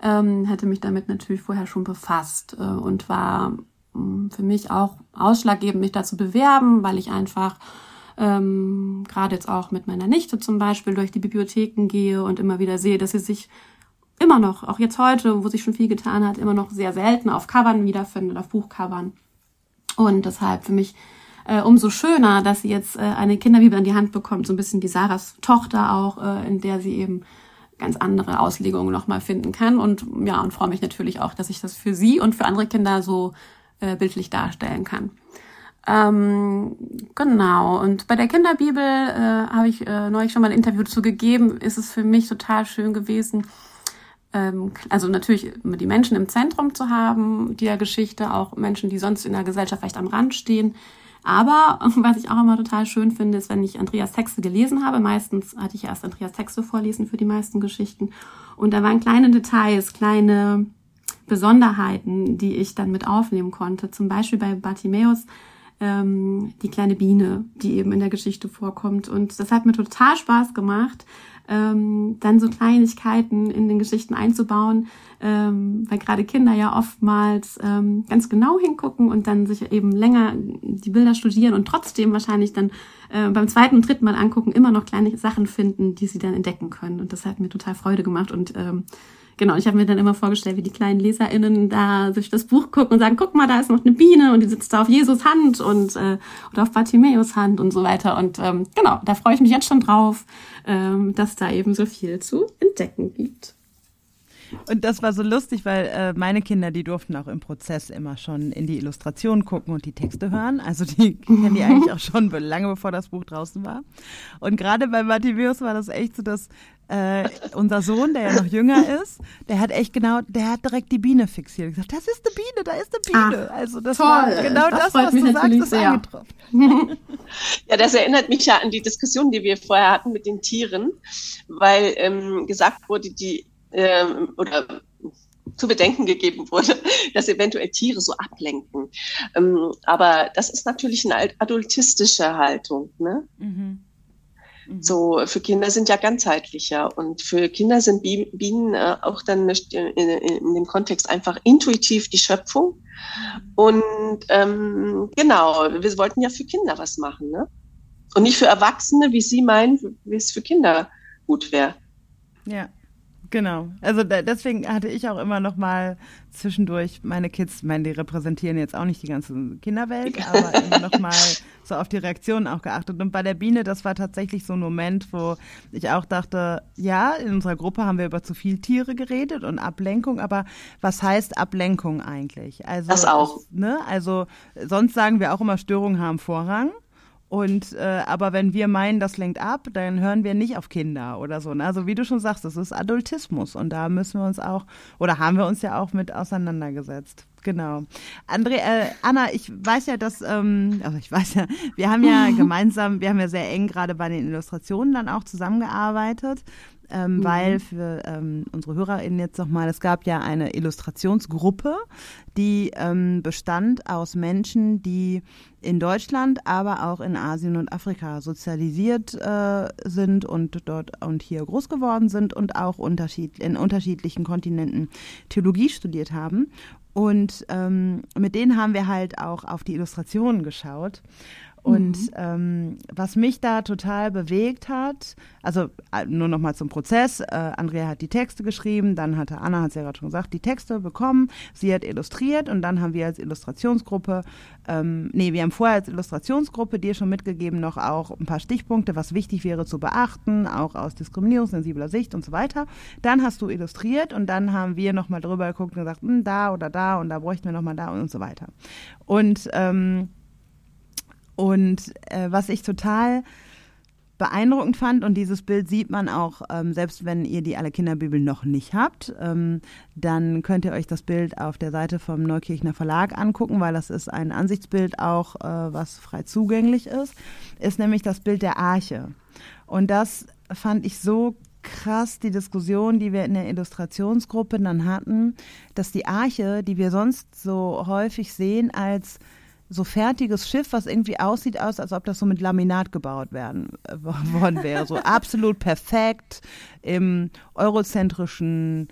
Ähm, hätte mich damit natürlich vorher schon befasst äh, und war äh, für mich auch ausschlaggebend, mich da zu bewerben, weil ich einfach ähm, gerade jetzt auch mit meiner Nichte zum Beispiel durch die Bibliotheken gehe und immer wieder sehe, dass sie sich immer noch, auch jetzt heute, wo sich schon viel getan hat, immer noch sehr selten auf Covern wiederfindet, auf Buchcovern. Und deshalb für mich äh, umso schöner, dass sie jetzt äh, eine Kinderbibel in die Hand bekommt, so ein bisschen die Sarahs Tochter auch, äh, in der sie eben ganz andere Auslegungen nochmal finden kann. Und ja, und freue mich natürlich auch, dass ich das für sie und für andere Kinder so äh, bildlich darstellen kann. Ähm, genau. Und bei der Kinderbibel äh, habe ich äh, neulich schon mal ein Interview zu gegeben. Ist es für mich total schön gewesen, ähm, also natürlich die Menschen im Zentrum zu haben, der Geschichte, auch Menschen, die sonst in der Gesellschaft vielleicht am Rand stehen. Aber was ich auch immer total schön finde, ist, wenn ich Andreas Texte gelesen habe. Meistens hatte ich erst Andreas Texte vorlesen für die meisten Geschichten. Und da waren kleine Details, kleine Besonderheiten, die ich dann mit aufnehmen konnte. Zum Beispiel bei Bartimäus ähm, die kleine Biene, die eben in der Geschichte vorkommt. Und das hat mir total Spaß gemacht, ähm, dann so Kleinigkeiten in den Geschichten einzubauen, ähm, weil gerade Kinder ja oftmals ähm, ganz genau hingucken und dann sich eben länger die Bilder studieren und trotzdem wahrscheinlich dann äh, beim zweiten und dritten Mal angucken immer noch kleine Sachen finden, die sie dann entdecken können. Und das hat mir total Freude gemacht und ähm, Genau, ich habe mir dann immer vorgestellt, wie die kleinen LeserInnen da durch das Buch gucken und sagen, guck mal, da ist noch eine Biene und die sitzt da auf Jesus Hand und äh, oder auf Bartimäus Hand und so weiter. Und ähm, genau, da freue ich mich jetzt schon drauf, ähm, dass da eben so viel zu entdecken gibt. Und das war so lustig, weil äh, meine Kinder, die durften auch im Prozess immer schon in die Illustration gucken und die Texte hören. Also die kennen die eigentlich auch schon lange bevor das Buch draußen war. Und gerade bei Matthäus war das echt so, dass äh, unser Sohn, der ja noch jünger ist, der hat echt genau, der hat direkt die Biene fixiert. Gesagt, das ist eine Biene, da ist eine Biene. Ach, also das toll. war genau das, das was du sagst, ist sehr. eingetroffen. Ja, das erinnert mich ja an die Diskussion, die wir vorher hatten mit den Tieren, weil ähm, gesagt wurde, die ähm, oder zu bedenken gegeben wurde, dass eventuell Tiere so ablenken. Ähm, aber das ist natürlich eine adultistische Haltung. Ne? Mhm. Mhm. So, für Kinder sind ja ganzheitlicher und für Kinder sind Bienen äh, auch dann in, in, in, dem Kontext einfach intuitiv die Schöpfung. Und ähm, genau, wir wollten ja für Kinder was machen, ne? Und nicht für Erwachsene, wie Sie meinen, wie es für Kinder gut wäre. Ja. Genau. Also da, deswegen hatte ich auch immer noch mal zwischendurch meine Kids, ich meine, die repräsentieren jetzt auch nicht die ganze Kinderwelt, aber immer noch mal so auf die Reaktionen auch geachtet. Und bei der Biene, das war tatsächlich so ein Moment, wo ich auch dachte, ja, in unserer Gruppe haben wir über zu viel Tiere geredet und Ablenkung, aber was heißt Ablenkung eigentlich? Also, das auch. Ne? Also sonst sagen wir auch immer, Störungen haben Vorrang. Und äh, aber wenn wir meinen, das lenkt ab, dann hören wir nicht auf Kinder oder so. Ne? Also wie du schon sagst, das ist Adultismus und da müssen wir uns auch oder haben wir uns ja auch mit auseinandergesetzt. Genau. André, äh, Anna, ich weiß ja, dass, ähm, also ich weiß ja, wir haben ja gemeinsam, wir haben ja sehr eng gerade bei den Illustrationen dann auch zusammengearbeitet ähm, mhm. weil für ähm, unsere HörerInnen jetzt nochmal, es gab ja eine Illustrationsgruppe, die ähm, bestand aus Menschen, die in Deutschland, aber auch in Asien und Afrika sozialisiert äh, sind und dort und hier groß geworden sind und auch unterschied in unterschiedlichen Kontinenten Theologie studiert haben. Und ähm, mit denen haben wir halt auch auf die Illustrationen geschaut. Und mhm. ähm, was mich da total bewegt hat, also äh, nur noch mal zum Prozess, äh, Andrea hat die Texte geschrieben, dann hatte Anna, hat es ja gerade schon gesagt, die Texte bekommen, sie hat illustriert und dann haben wir als Illustrationsgruppe, ähm, nee, wir haben vorher als Illustrationsgruppe dir schon mitgegeben noch auch ein paar Stichpunkte, was wichtig wäre zu beachten, auch aus diskriminierungssensibler Sicht und so weiter. Dann hast du illustriert und dann haben wir noch mal drüber geguckt und gesagt, hm, da oder da und da bräuchten wir noch mal da und so weiter. Und ähm, und äh, was ich total beeindruckend fand, und dieses Bild sieht man auch, ähm, selbst wenn ihr die Alle Kinderbibel noch nicht habt, ähm, dann könnt ihr euch das Bild auf der Seite vom Neukirchner Verlag angucken, weil das ist ein Ansichtsbild auch, äh, was frei zugänglich ist, ist nämlich das Bild der Arche. Und das fand ich so krass, die Diskussion, die wir in der Illustrationsgruppe dann hatten, dass die Arche, die wir sonst so häufig sehen als so fertiges Schiff, was irgendwie aussieht aus, als ob das so mit Laminat gebaut werden äh, worden wäre. So absolut perfekt im eurozentrischen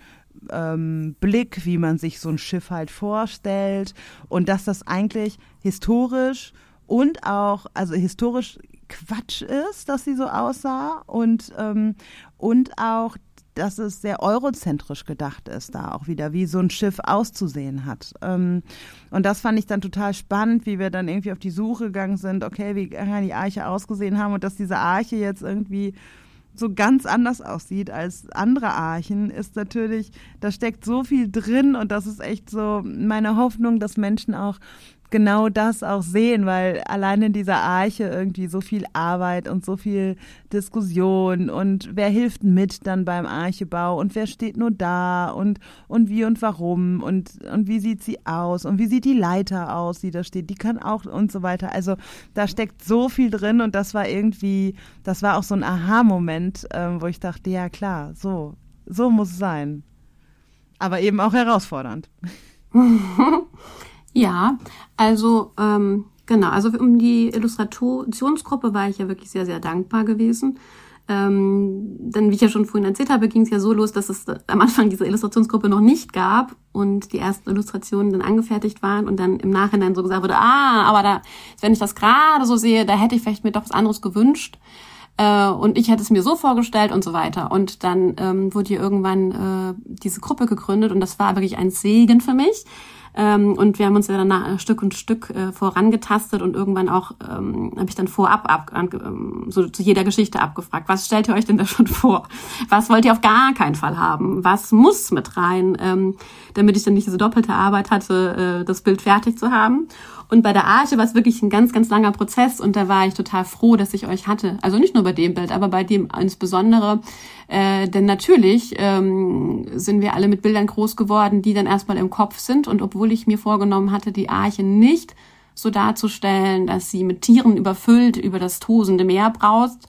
ähm, Blick, wie man sich so ein Schiff halt vorstellt. Und dass das eigentlich historisch und auch, also historisch Quatsch ist, dass sie so aussah und, ähm, und auch dass es sehr eurozentrisch gedacht ist, da auch wieder, wie so ein Schiff auszusehen hat. Ähm, und das fand ich dann total spannend, wie wir dann irgendwie auf die Suche gegangen sind, okay, wie kann die Arche ausgesehen haben und dass diese Arche jetzt irgendwie so ganz anders aussieht als andere Archen, ist natürlich, da steckt so viel drin und das ist echt so meine Hoffnung, dass Menschen auch genau das auch sehen, weil allein in dieser Arche irgendwie so viel Arbeit und so viel Diskussion und wer hilft mit dann beim Archebau und wer steht nur da und, und wie und warum und, und wie sieht sie aus und wie sieht die Leiter aus, die da steht, die kann auch und so weiter. Also da steckt so viel drin und das war irgendwie, das war auch so ein Aha-Moment, ähm, wo ich dachte, ja klar, so, so muss es sein. Aber eben auch herausfordernd. Ja, also ähm, genau, also um die Illustrationsgruppe war ich ja wirklich sehr, sehr dankbar gewesen. Ähm, denn wie ich ja schon vorhin erzählt habe, ging es ja so los, dass es am Anfang diese Illustrationsgruppe noch nicht gab und die ersten Illustrationen dann angefertigt waren und dann im Nachhinein so gesagt wurde, ah, aber da, wenn ich das gerade so sehe, da hätte ich vielleicht mir doch was anderes gewünscht äh, und ich hätte es mir so vorgestellt und so weiter. Und dann ähm, wurde hier irgendwann äh, diese Gruppe gegründet und das war wirklich ein Segen für mich ähm, und wir haben uns ja dann Stück und Stück äh, vorangetastet und irgendwann auch ähm, habe ich dann vorab ab, ähm, so zu jeder Geschichte abgefragt. Was stellt ihr euch denn da schon vor? Was wollt ihr auf gar keinen Fall haben? Was muss mit rein, ähm, damit ich dann nicht diese doppelte Arbeit hatte, äh, das Bild fertig zu haben? Und bei der Arche war es wirklich ein ganz, ganz langer Prozess und da war ich total froh, dass ich euch hatte. Also nicht nur bei dem Bild, aber bei dem insbesondere. Äh, denn natürlich ähm, sind wir alle mit Bildern groß geworden, die dann erstmal im Kopf sind. Und obwohl ich mir vorgenommen hatte, die Arche nicht so darzustellen, dass sie mit Tieren überfüllt über das tosende Meer braust,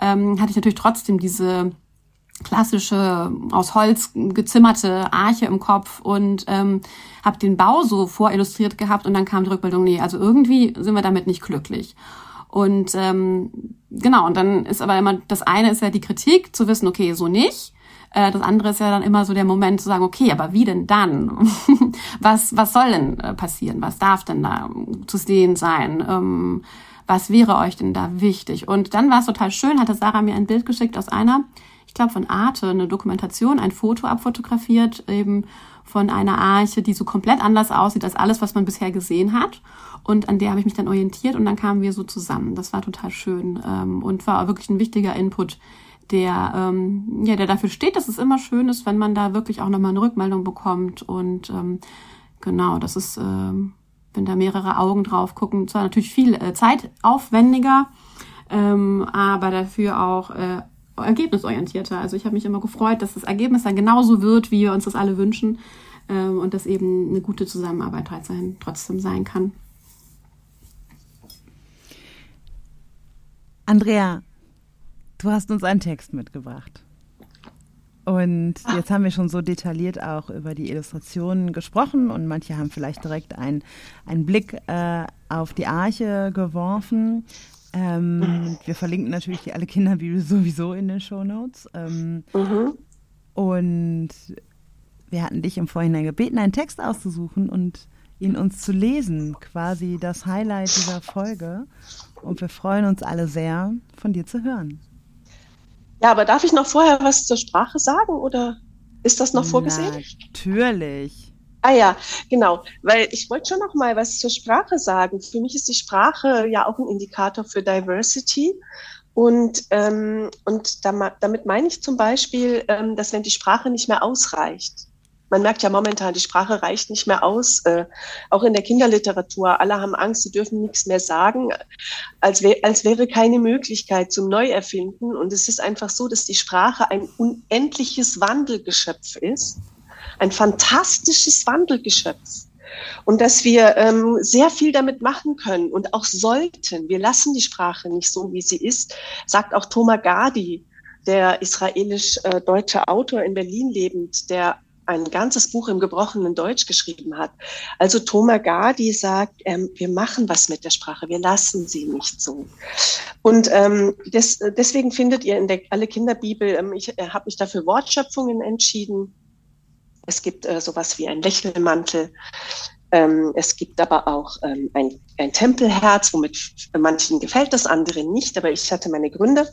ähm, hatte ich natürlich trotzdem diese klassische aus Holz gezimmerte Arche im Kopf und ähm, habe den Bau so vorillustriert gehabt und dann kam die Rückmeldung, nee, also irgendwie sind wir damit nicht glücklich. Und ähm, genau, und dann ist aber immer, das eine ist ja die Kritik, zu wissen, okay, so nicht. Äh, das andere ist ja dann immer so der Moment zu sagen, okay, aber wie denn dann? was, was soll denn äh, passieren? Was darf denn da zu sehen sein? Ähm, was wäre euch denn da wichtig? Und dann war es total schön, hatte Sarah mir ein Bild geschickt aus einer ich glaube, von Arte eine Dokumentation, ein Foto abfotografiert, eben von einer Arche, die so komplett anders aussieht als alles, was man bisher gesehen hat. Und an der habe ich mich dann orientiert und dann kamen wir so zusammen. Das war total schön ähm, und war wirklich ein wichtiger Input, der, ähm, ja, der dafür steht, dass es immer schön ist, wenn man da wirklich auch nochmal eine Rückmeldung bekommt. Und ähm, genau, das ist, ähm, wenn da mehrere Augen drauf gucken, zwar natürlich viel äh, zeitaufwendiger, ähm, aber dafür auch äh, ergebnisorientierter. Also ich habe mich immer gefreut, dass das Ergebnis dann genauso wird, wie wir uns das alle wünschen ähm, und dass eben eine gute Zusammenarbeit trotzdem sein kann. Andrea, du hast uns einen Text mitgebracht. Und jetzt haben wir schon so detailliert auch über die Illustrationen gesprochen und manche haben vielleicht direkt einen, einen Blick äh, auf die Arche geworfen. Ähm, wir verlinken natürlich die alle Kinderbibel sowieso in den Show Notes. Ähm, mhm. Und wir hatten dich im Vorhinein gebeten, einen Text auszusuchen und ihn uns zu lesen, quasi das Highlight dieser Folge. Und wir freuen uns alle sehr, von dir zu hören. Ja, aber darf ich noch vorher was zur Sprache sagen oder ist das noch vorgesehen? Natürlich. Ah ja, genau, weil ich wollte schon noch mal was zur Sprache sagen. Für mich ist die Sprache ja auch ein Indikator für Diversity. Und, ähm, und damit meine ich zum Beispiel, ähm, dass wenn die Sprache nicht mehr ausreicht, man merkt ja momentan, die Sprache reicht nicht mehr aus, äh, auch in der Kinderliteratur. Alle haben Angst, sie dürfen nichts mehr sagen, als, wär, als wäre keine Möglichkeit zum Neuerfinden. Und es ist einfach so, dass die Sprache ein unendliches Wandelgeschöpf ist ein fantastisches Wandelgeschöpf. Und dass wir ähm, sehr viel damit machen können und auch sollten. Wir lassen die Sprache nicht so, wie sie ist, sagt auch Thomas Gadi, der israelisch-deutsche äh, Autor in Berlin lebend, der ein ganzes Buch im gebrochenen Deutsch geschrieben hat. Also Thomas Gadi sagt, ähm, wir machen was mit der Sprache, wir lassen sie nicht so. Und ähm, des, deswegen findet ihr in der Alle Kinderbibel, ähm, ich äh, habe mich dafür Wortschöpfungen entschieden, es gibt äh, sowas wie ein Lächelmantel. Ähm, es gibt aber auch ähm, ein, ein Tempelherz, womit manchen gefällt das, anderen nicht, aber ich hatte meine Gründe.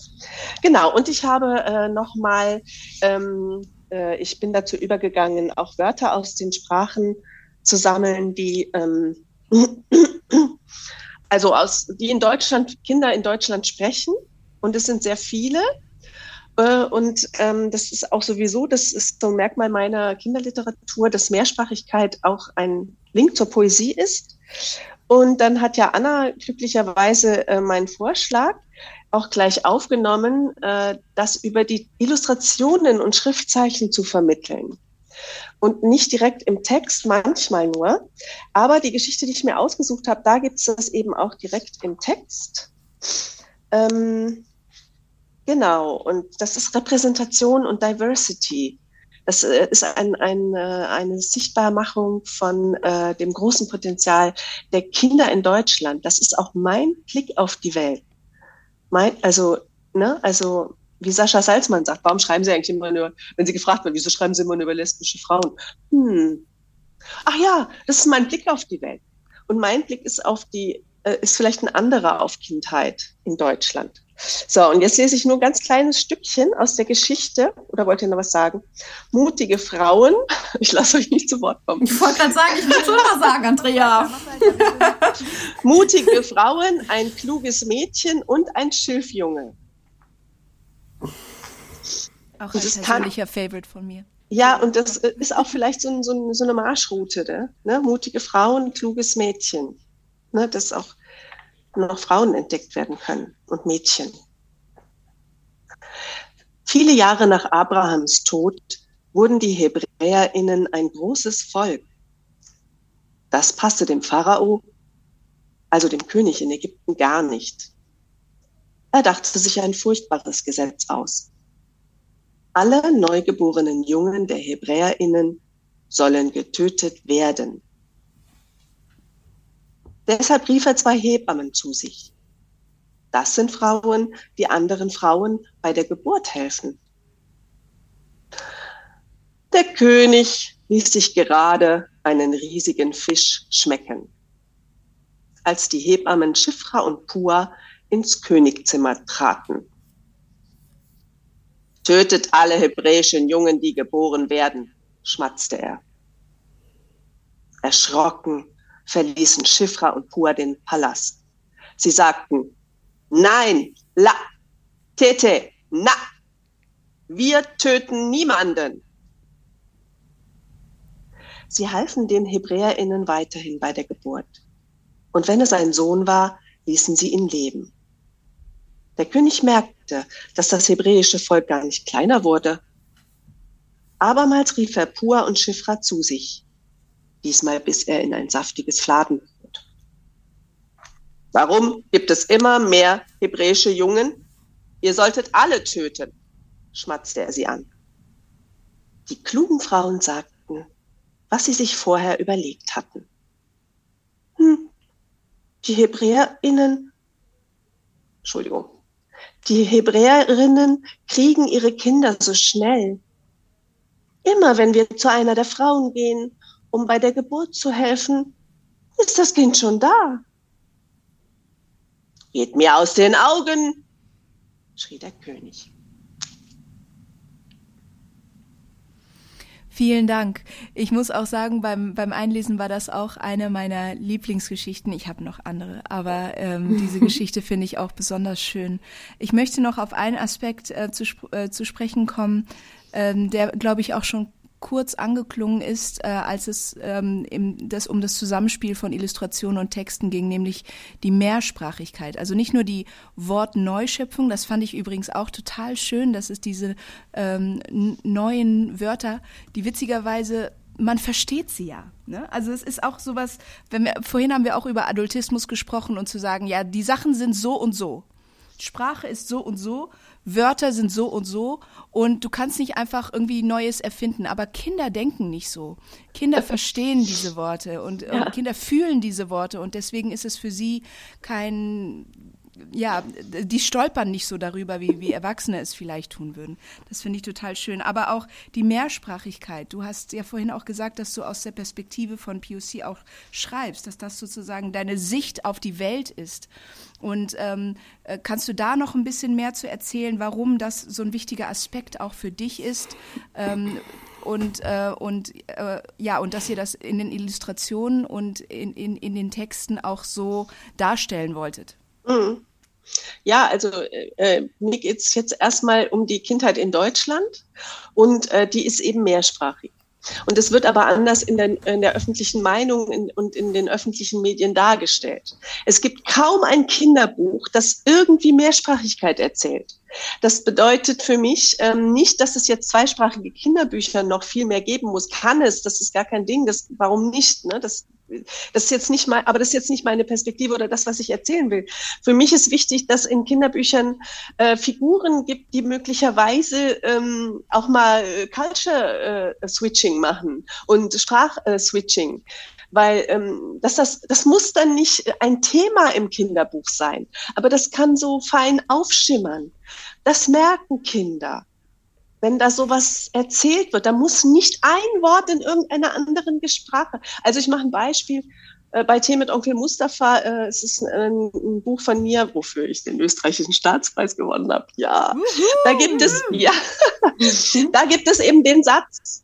Genau, und ich habe äh, nochmal, ähm, äh, ich bin dazu übergegangen, auch Wörter aus den Sprachen zu sammeln, die, ähm, also aus, die in Deutschland, Kinder in Deutschland sprechen. Und es sind sehr viele. Äh, und ähm, das ist auch sowieso, das ist so ein Merkmal meiner Kinderliteratur, dass Mehrsprachigkeit auch ein Link zur Poesie ist. Und dann hat ja Anna glücklicherweise äh, meinen Vorschlag auch gleich aufgenommen, äh, das über die Illustrationen und Schriftzeichen zu vermitteln. Und nicht direkt im Text, manchmal nur. Aber die Geschichte, die ich mir ausgesucht habe, da gibt es das eben auch direkt im Text. Ähm, genau, und das ist Repräsentation und Diversity. Das äh, ist ein, ein, äh, eine Sichtbarmachung von äh, dem großen Potenzial der Kinder in Deutschland. Das ist auch mein Blick auf die Welt. Mein, also, ne, also wie Sascha Salzmann sagt, warum schreiben Sie eigentlich immer nur, wenn Sie gefragt werden, wieso schreiben Sie immer nur über lesbische Frauen? Hm. Ach ja, das ist mein Blick auf die Welt. Und mein Blick ist auf die, äh, ist vielleicht ein anderer auf Kindheit in Deutschland. So, und jetzt lese ich nur ein ganz kleines Stückchen aus der Geschichte. Oder wollt ihr noch was sagen? Mutige Frauen. Ich lasse euch nicht zu Wort kommen. Ich wollte gerade sagen, ich will schon was sagen, Andrea. Mutige Frauen, ein kluges Mädchen und ein Schilfjunge. Auch ein persönlicher Favorite von mir. Ja, und das ist auch vielleicht so, so, so eine Marschroute. Ne? ne? Mutige Frauen, kluges Mädchen. Ne? Das ist auch noch Frauen entdeckt werden können und Mädchen. Viele Jahre nach Abrahams Tod wurden die Hebräerinnen ein großes Volk. Das passte dem Pharao, also dem König in Ägypten, gar nicht. Er dachte sich ein furchtbares Gesetz aus. Alle neugeborenen Jungen der Hebräerinnen sollen getötet werden. Deshalb rief er zwei Hebammen zu sich. Das sind Frauen, die anderen Frauen bei der Geburt helfen. Der König ließ sich gerade einen riesigen Fisch schmecken. Als die Hebammen Schiffra und Pua ins Königzimmer traten. Tötet alle hebräischen Jungen, die geboren werden, schmatzte er. Erschrocken verließen Schifra und Pua den Palast. Sie sagten, nein, la, tete, na, wir töten niemanden. Sie halfen den Hebräerinnen weiterhin bei der Geburt. Und wenn es ein Sohn war, ließen sie ihn leben. Der König merkte, dass das hebräische Volk gar nicht kleiner wurde. Abermals rief er Pua und Schifra zu sich diesmal bis er in ein saftiges Fladen wird. Warum gibt es immer mehr hebräische Jungen? Ihr solltet alle töten, schmatzte er sie an. Die klugen Frauen sagten, was sie sich vorher überlegt hatten. Hm, die Hebräerinnen, Entschuldigung, die Hebräerinnen kriegen ihre Kinder so schnell. Immer wenn wir zu einer der Frauen gehen um bei der Geburt zu helfen, ist das Kind schon da. Geht mir aus den Augen, schrie der König. Vielen Dank. Ich muss auch sagen, beim, beim Einlesen war das auch eine meiner Lieblingsgeschichten. Ich habe noch andere, aber ähm, diese Geschichte finde ich auch besonders schön. Ich möchte noch auf einen Aspekt äh, zu, äh, zu sprechen kommen, ähm, der, glaube ich, auch schon kurz angeklungen ist, äh, als es ähm, im, das, um das Zusammenspiel von Illustrationen und Texten ging, nämlich die Mehrsprachigkeit. Also nicht nur die Wortneuschöpfung, das fand ich übrigens auch total schön, dass es diese ähm, neuen Wörter, die witzigerweise man versteht sie ja. Ne? Also es ist auch sowas, wenn wir, vorhin haben wir auch über Adultismus gesprochen und zu sagen, ja, die Sachen sind so und so. Sprache ist so und so Wörter sind so und so und du kannst nicht einfach irgendwie Neues erfinden. Aber Kinder denken nicht so. Kinder verstehen diese Worte und, ja. und Kinder fühlen diese Worte und deswegen ist es für sie kein ja, die stolpern nicht so darüber, wie, wie Erwachsene es vielleicht tun würden. Das finde ich total schön. Aber auch die Mehrsprachigkeit. Du hast ja vorhin auch gesagt, dass du aus der Perspektive von POC auch schreibst, dass das sozusagen deine Sicht auf die Welt ist. Und ähm, äh, kannst du da noch ein bisschen mehr zu erzählen, warum das so ein wichtiger Aspekt auch für dich ist? Ähm, und, äh, und äh, ja, und dass ihr das in den Illustrationen und in, in, in den Texten auch so darstellen wolltet. Mhm. Ja, also äh, äh, mir geht es jetzt erstmal um die Kindheit in Deutschland und äh, die ist eben mehrsprachig. Und es wird aber anders in der, in der öffentlichen Meinung in, und in den öffentlichen Medien dargestellt. Es gibt kaum ein Kinderbuch, das irgendwie Mehrsprachigkeit erzählt. Das bedeutet für mich ähm, nicht, dass es jetzt zweisprachige Kinderbücher noch viel mehr geben muss. Kann es, das ist gar kein Ding. Das, warum nicht? Ne? Das das ist jetzt nicht mal, aber das ist jetzt nicht meine Perspektive oder das, was ich erzählen will. Für mich ist wichtig, dass in Kinderbüchern äh, Figuren gibt, die möglicherweise ähm, auch mal äh, Culture äh, Switching machen und Sprachswitching. Äh, weil ähm, das, das, das muss dann nicht ein Thema im Kinderbuch sein, aber das kann so fein aufschimmern. Das merken Kinder wenn da sowas erzählt wird, da muss nicht ein Wort in irgendeiner anderen Sprache. Also ich mache ein Beispiel äh, bei Tee mit Onkel Mustafa. Äh, es ist ein, ein, Buch von mir, wofür ich den österreichischen Staatspreis gewonnen habe. Ja, da gibt es ja, da gibt es eben den Satz.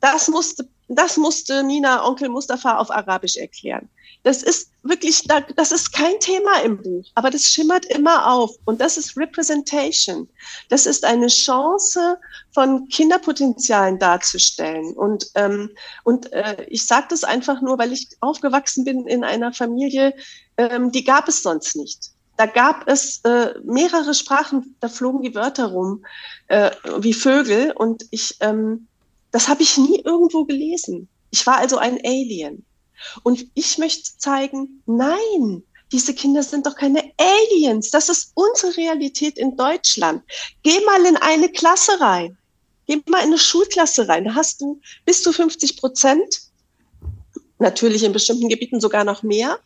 Das musste, das musste Nina Onkel Mustafa auf Arabisch erklären. Das ist wirklich, das ist kein Thema im Buch, aber das schimmert immer auf. Und das ist Representation. Das ist eine Chance von Kinderpotenzialen darzustellen. Und, ähm, und äh, ich sage das einfach nur, weil ich aufgewachsen bin in einer Familie, ähm, die gab es sonst nicht. Da gab es äh, mehrere Sprachen, da flogen die Wörter rum, äh, wie Vögel. Und ich, ähm, das habe ich nie irgendwo gelesen. Ich war also ein Alien. Und ich möchte zeigen, nein, diese Kinder sind doch keine Aliens. Das ist unsere Realität in Deutschland. Geh mal in eine Klasse rein. Geh mal in eine Schulklasse rein. Da hast du bis zu 50 Prozent. Natürlich in bestimmten Gebieten sogar noch mehr.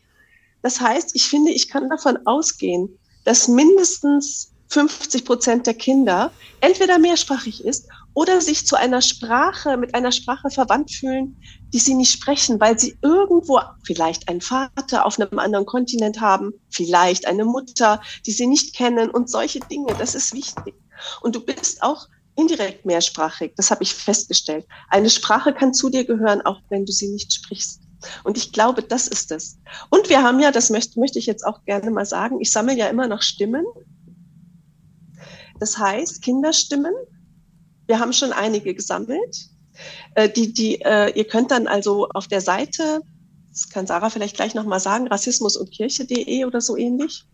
Das heißt, ich finde, ich kann davon ausgehen, dass mindestens 50 Prozent der Kinder entweder mehrsprachig ist oder sich zu einer Sprache, mit einer Sprache verwandt fühlen, die sie nicht sprechen, weil sie irgendwo vielleicht einen Vater auf einem anderen Kontinent haben, vielleicht eine Mutter, die sie nicht kennen und solche Dinge. Das ist wichtig. Und du bist auch indirekt mehrsprachig. Das habe ich festgestellt. Eine Sprache kann zu dir gehören, auch wenn du sie nicht sprichst. Und ich glaube, das ist es. Und wir haben ja, das möchte, möchte ich jetzt auch gerne mal sagen, ich sammle ja immer noch Stimmen. Das heißt, Kinderstimmen, wir haben schon einige gesammelt. Äh, die, die, äh, ihr könnt dann also auf der Seite, das kann Sarah vielleicht gleich nochmal sagen, rassismus und Kirche.de oder so ähnlich.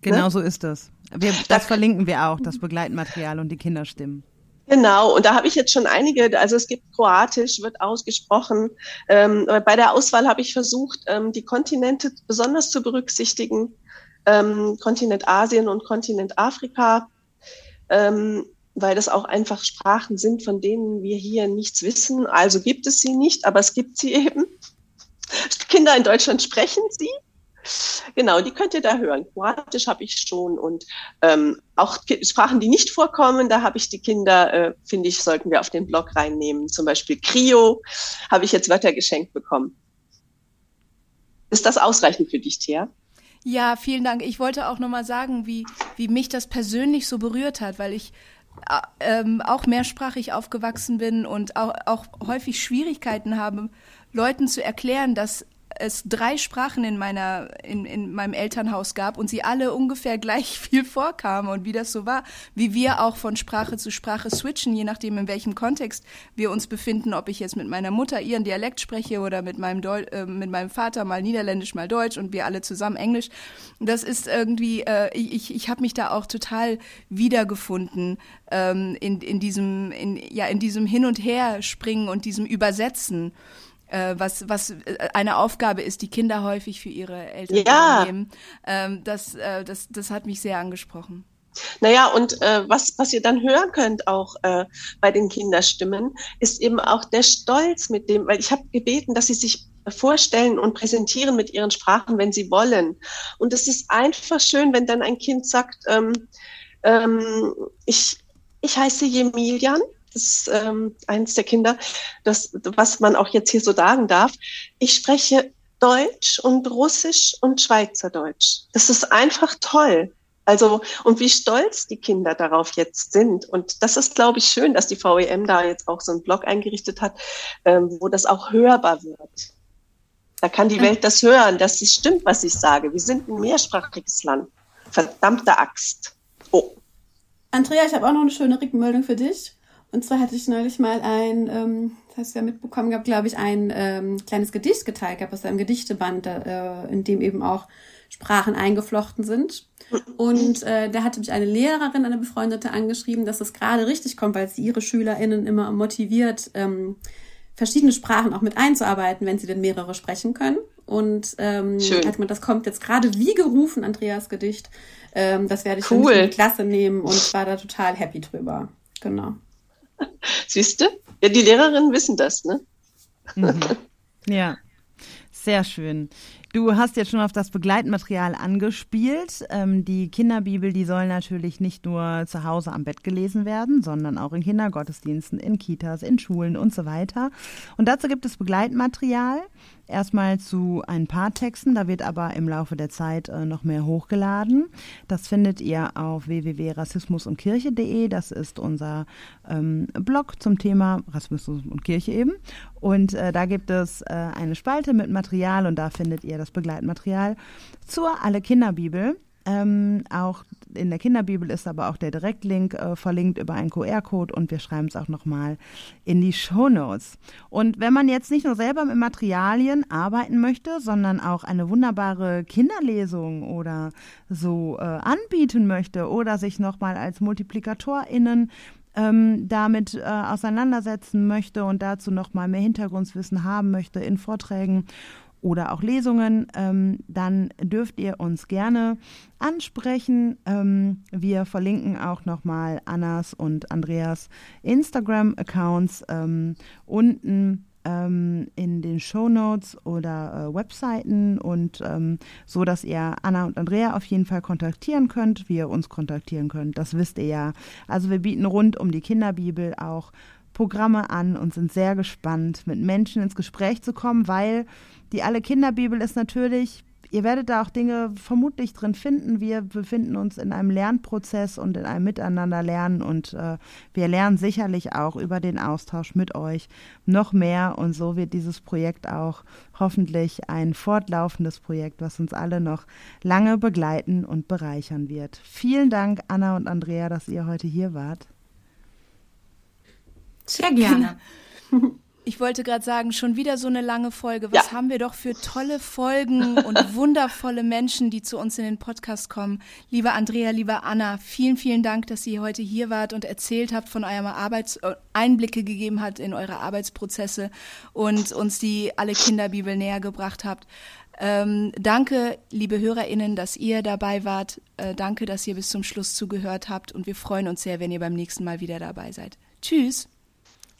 Genau ne? so ist das. Wir, das da, verlinken wir auch, das Begleitmaterial und die Kinderstimmen. Genau, und da habe ich jetzt schon einige, also es gibt Kroatisch, wird ausgesprochen. Ähm, bei der Auswahl habe ich versucht, ähm, die Kontinente besonders zu berücksichtigen, ähm, Kontinent Asien und Kontinent Afrika. Ähm, weil das auch einfach Sprachen sind, von denen wir hier nichts wissen. Also gibt es sie nicht, aber es gibt sie eben. Kinder in Deutschland sprechen sie. Genau, die könnt ihr da hören. Kroatisch habe ich schon und ähm, auch Sprachen, die nicht vorkommen, da habe ich die Kinder, äh, finde ich, sollten wir auf den Blog reinnehmen. Zum Beispiel Krio habe ich jetzt Wörter geschenkt bekommen. Ist das ausreichend für dich, Thea? Ja, vielen Dank. Ich wollte auch nochmal sagen, wie, wie mich das persönlich so berührt hat, weil ich ähm, auch mehrsprachig aufgewachsen bin und auch, auch häufig Schwierigkeiten habe, Leuten zu erklären, dass es drei Sprachen in meiner in, in meinem Elternhaus gab und sie alle ungefähr gleich viel vorkamen und wie das so war, wie wir auch von Sprache zu Sprache switchen, je nachdem in welchem Kontext wir uns befinden, ob ich jetzt mit meiner Mutter ihren Dialekt spreche oder mit meinem Deu äh, mit meinem Vater mal Niederländisch, mal Deutsch und wir alle zusammen Englisch. Das ist irgendwie äh, ich ich habe mich da auch total wiedergefunden ähm, in in diesem in ja in diesem hin und her springen und diesem Übersetzen äh, was, was äh, eine Aufgabe ist, die Kinder häufig für ihre Eltern ja. nehmen. Ähm, das, äh, das, das hat mich sehr angesprochen. Naja, und äh, was, was ihr dann hören könnt auch äh, bei den Kinderstimmen, ist eben auch der Stolz mit dem, weil ich habe gebeten, dass sie sich vorstellen und präsentieren mit ihren Sprachen, wenn sie wollen. Und es ist einfach schön, wenn dann ein Kind sagt, ähm, ähm, ich, ich heiße Jemilian das ist ähm, eines der Kinder, das, was man auch jetzt hier so sagen darf. Ich spreche Deutsch und Russisch und Schweizerdeutsch. Das ist einfach toll. Also, und wie stolz die Kinder darauf jetzt sind. Und das ist, glaube ich, schön, dass die VEM da jetzt auch so einen Blog eingerichtet hat, ähm, wo das auch hörbar wird. Da kann die Welt das hören, dass es stimmt, was ich sage. Wir sind ein mehrsprachiges Land. Verdammte Axt. Oh. Andrea, ich habe auch noch eine schöne Rückmeldung für dich. Und zwar hatte ich neulich mal ein, ähm, das hast du ja mitbekommen gehabt, glaube ich, ein ähm, kleines Gedicht geteilt gehabt aus einem Gedichteband, äh, in dem eben auch Sprachen eingeflochten sind. Und äh, da hatte mich eine Lehrerin, eine Befreundete, angeschrieben, dass es gerade richtig kommt, weil sie ihre SchülerInnen immer motiviert, ähm, verschiedene Sprachen auch mit einzuarbeiten, wenn sie denn mehrere sprechen können. Und ähm, hat man, das kommt jetzt gerade wie gerufen, Andreas Gedicht. Ähm, das werde ich cool. in die Klasse nehmen und war da total happy drüber. Genau. Siehst du? Ja, die Lehrerinnen wissen das, ne? Mhm. Ja, sehr schön. Du hast jetzt schon auf das Begleitmaterial angespielt. Ähm, die Kinderbibel, die soll natürlich nicht nur zu Hause am Bett gelesen werden, sondern auch in Kindergottesdiensten, in Kitas, in Schulen und so weiter. Und dazu gibt es Begleitmaterial. Erstmal zu ein paar Texten, da wird aber im Laufe der Zeit äh, noch mehr hochgeladen. Das findet ihr auf www.rassismusundkirche.de. Das ist unser ähm, Blog zum Thema Rassismus und Kirche eben. Und äh, da gibt es äh, eine Spalte mit Material und da findet ihr das Begleitmaterial zur Alle Kinderbibel. Ähm, auch in der Kinderbibel ist aber auch der Direktlink äh, verlinkt über einen QR-Code und wir schreiben es auch nochmal in die Show Notes. Und wenn man jetzt nicht nur selber mit Materialien arbeiten möchte, sondern auch eine wunderbare Kinderlesung oder so äh, anbieten möchte oder sich nochmal als MultiplikatorInnen ähm, damit äh, auseinandersetzen möchte und dazu nochmal mehr Hintergrundwissen haben möchte in Vorträgen oder auch Lesungen, ähm, dann dürft ihr uns gerne ansprechen. Ähm, wir verlinken auch nochmal Annas und Andreas Instagram-Accounts ähm, unten ähm, in den Show Notes oder äh, Webseiten und ähm, so, dass ihr Anna und Andrea auf jeden Fall kontaktieren könnt, wie ihr uns kontaktieren könnt. Das wisst ihr ja. Also wir bieten rund um die Kinderbibel auch Programme an und sind sehr gespannt, mit Menschen ins Gespräch zu kommen, weil die Alle Kinderbibel ist natürlich, ihr werdet da auch Dinge vermutlich drin finden. Wir befinden uns in einem Lernprozess und in einem Miteinander lernen und äh, wir lernen sicherlich auch über den Austausch mit euch noch mehr und so wird dieses Projekt auch hoffentlich ein fortlaufendes Projekt, was uns alle noch lange begleiten und bereichern wird. Vielen Dank, Anna und Andrea, dass ihr heute hier wart. Sehr gerne. Ich wollte gerade sagen, schon wieder so eine lange Folge. Was ja. haben wir doch für tolle Folgen und wundervolle Menschen, die zu uns in den Podcast kommen. Liebe Andrea, liebe Anna, vielen, vielen Dank, dass ihr heute hier wart und erzählt habt von eurem Arbeits äh, Einblicke gegeben habt in eure Arbeitsprozesse und uns die alle Kinderbibel näher gebracht habt. Ähm, danke, liebe HörerInnen, dass ihr dabei wart. Äh, danke, dass ihr bis zum Schluss zugehört habt und wir freuen uns sehr, wenn ihr beim nächsten Mal wieder dabei seid. Tschüss.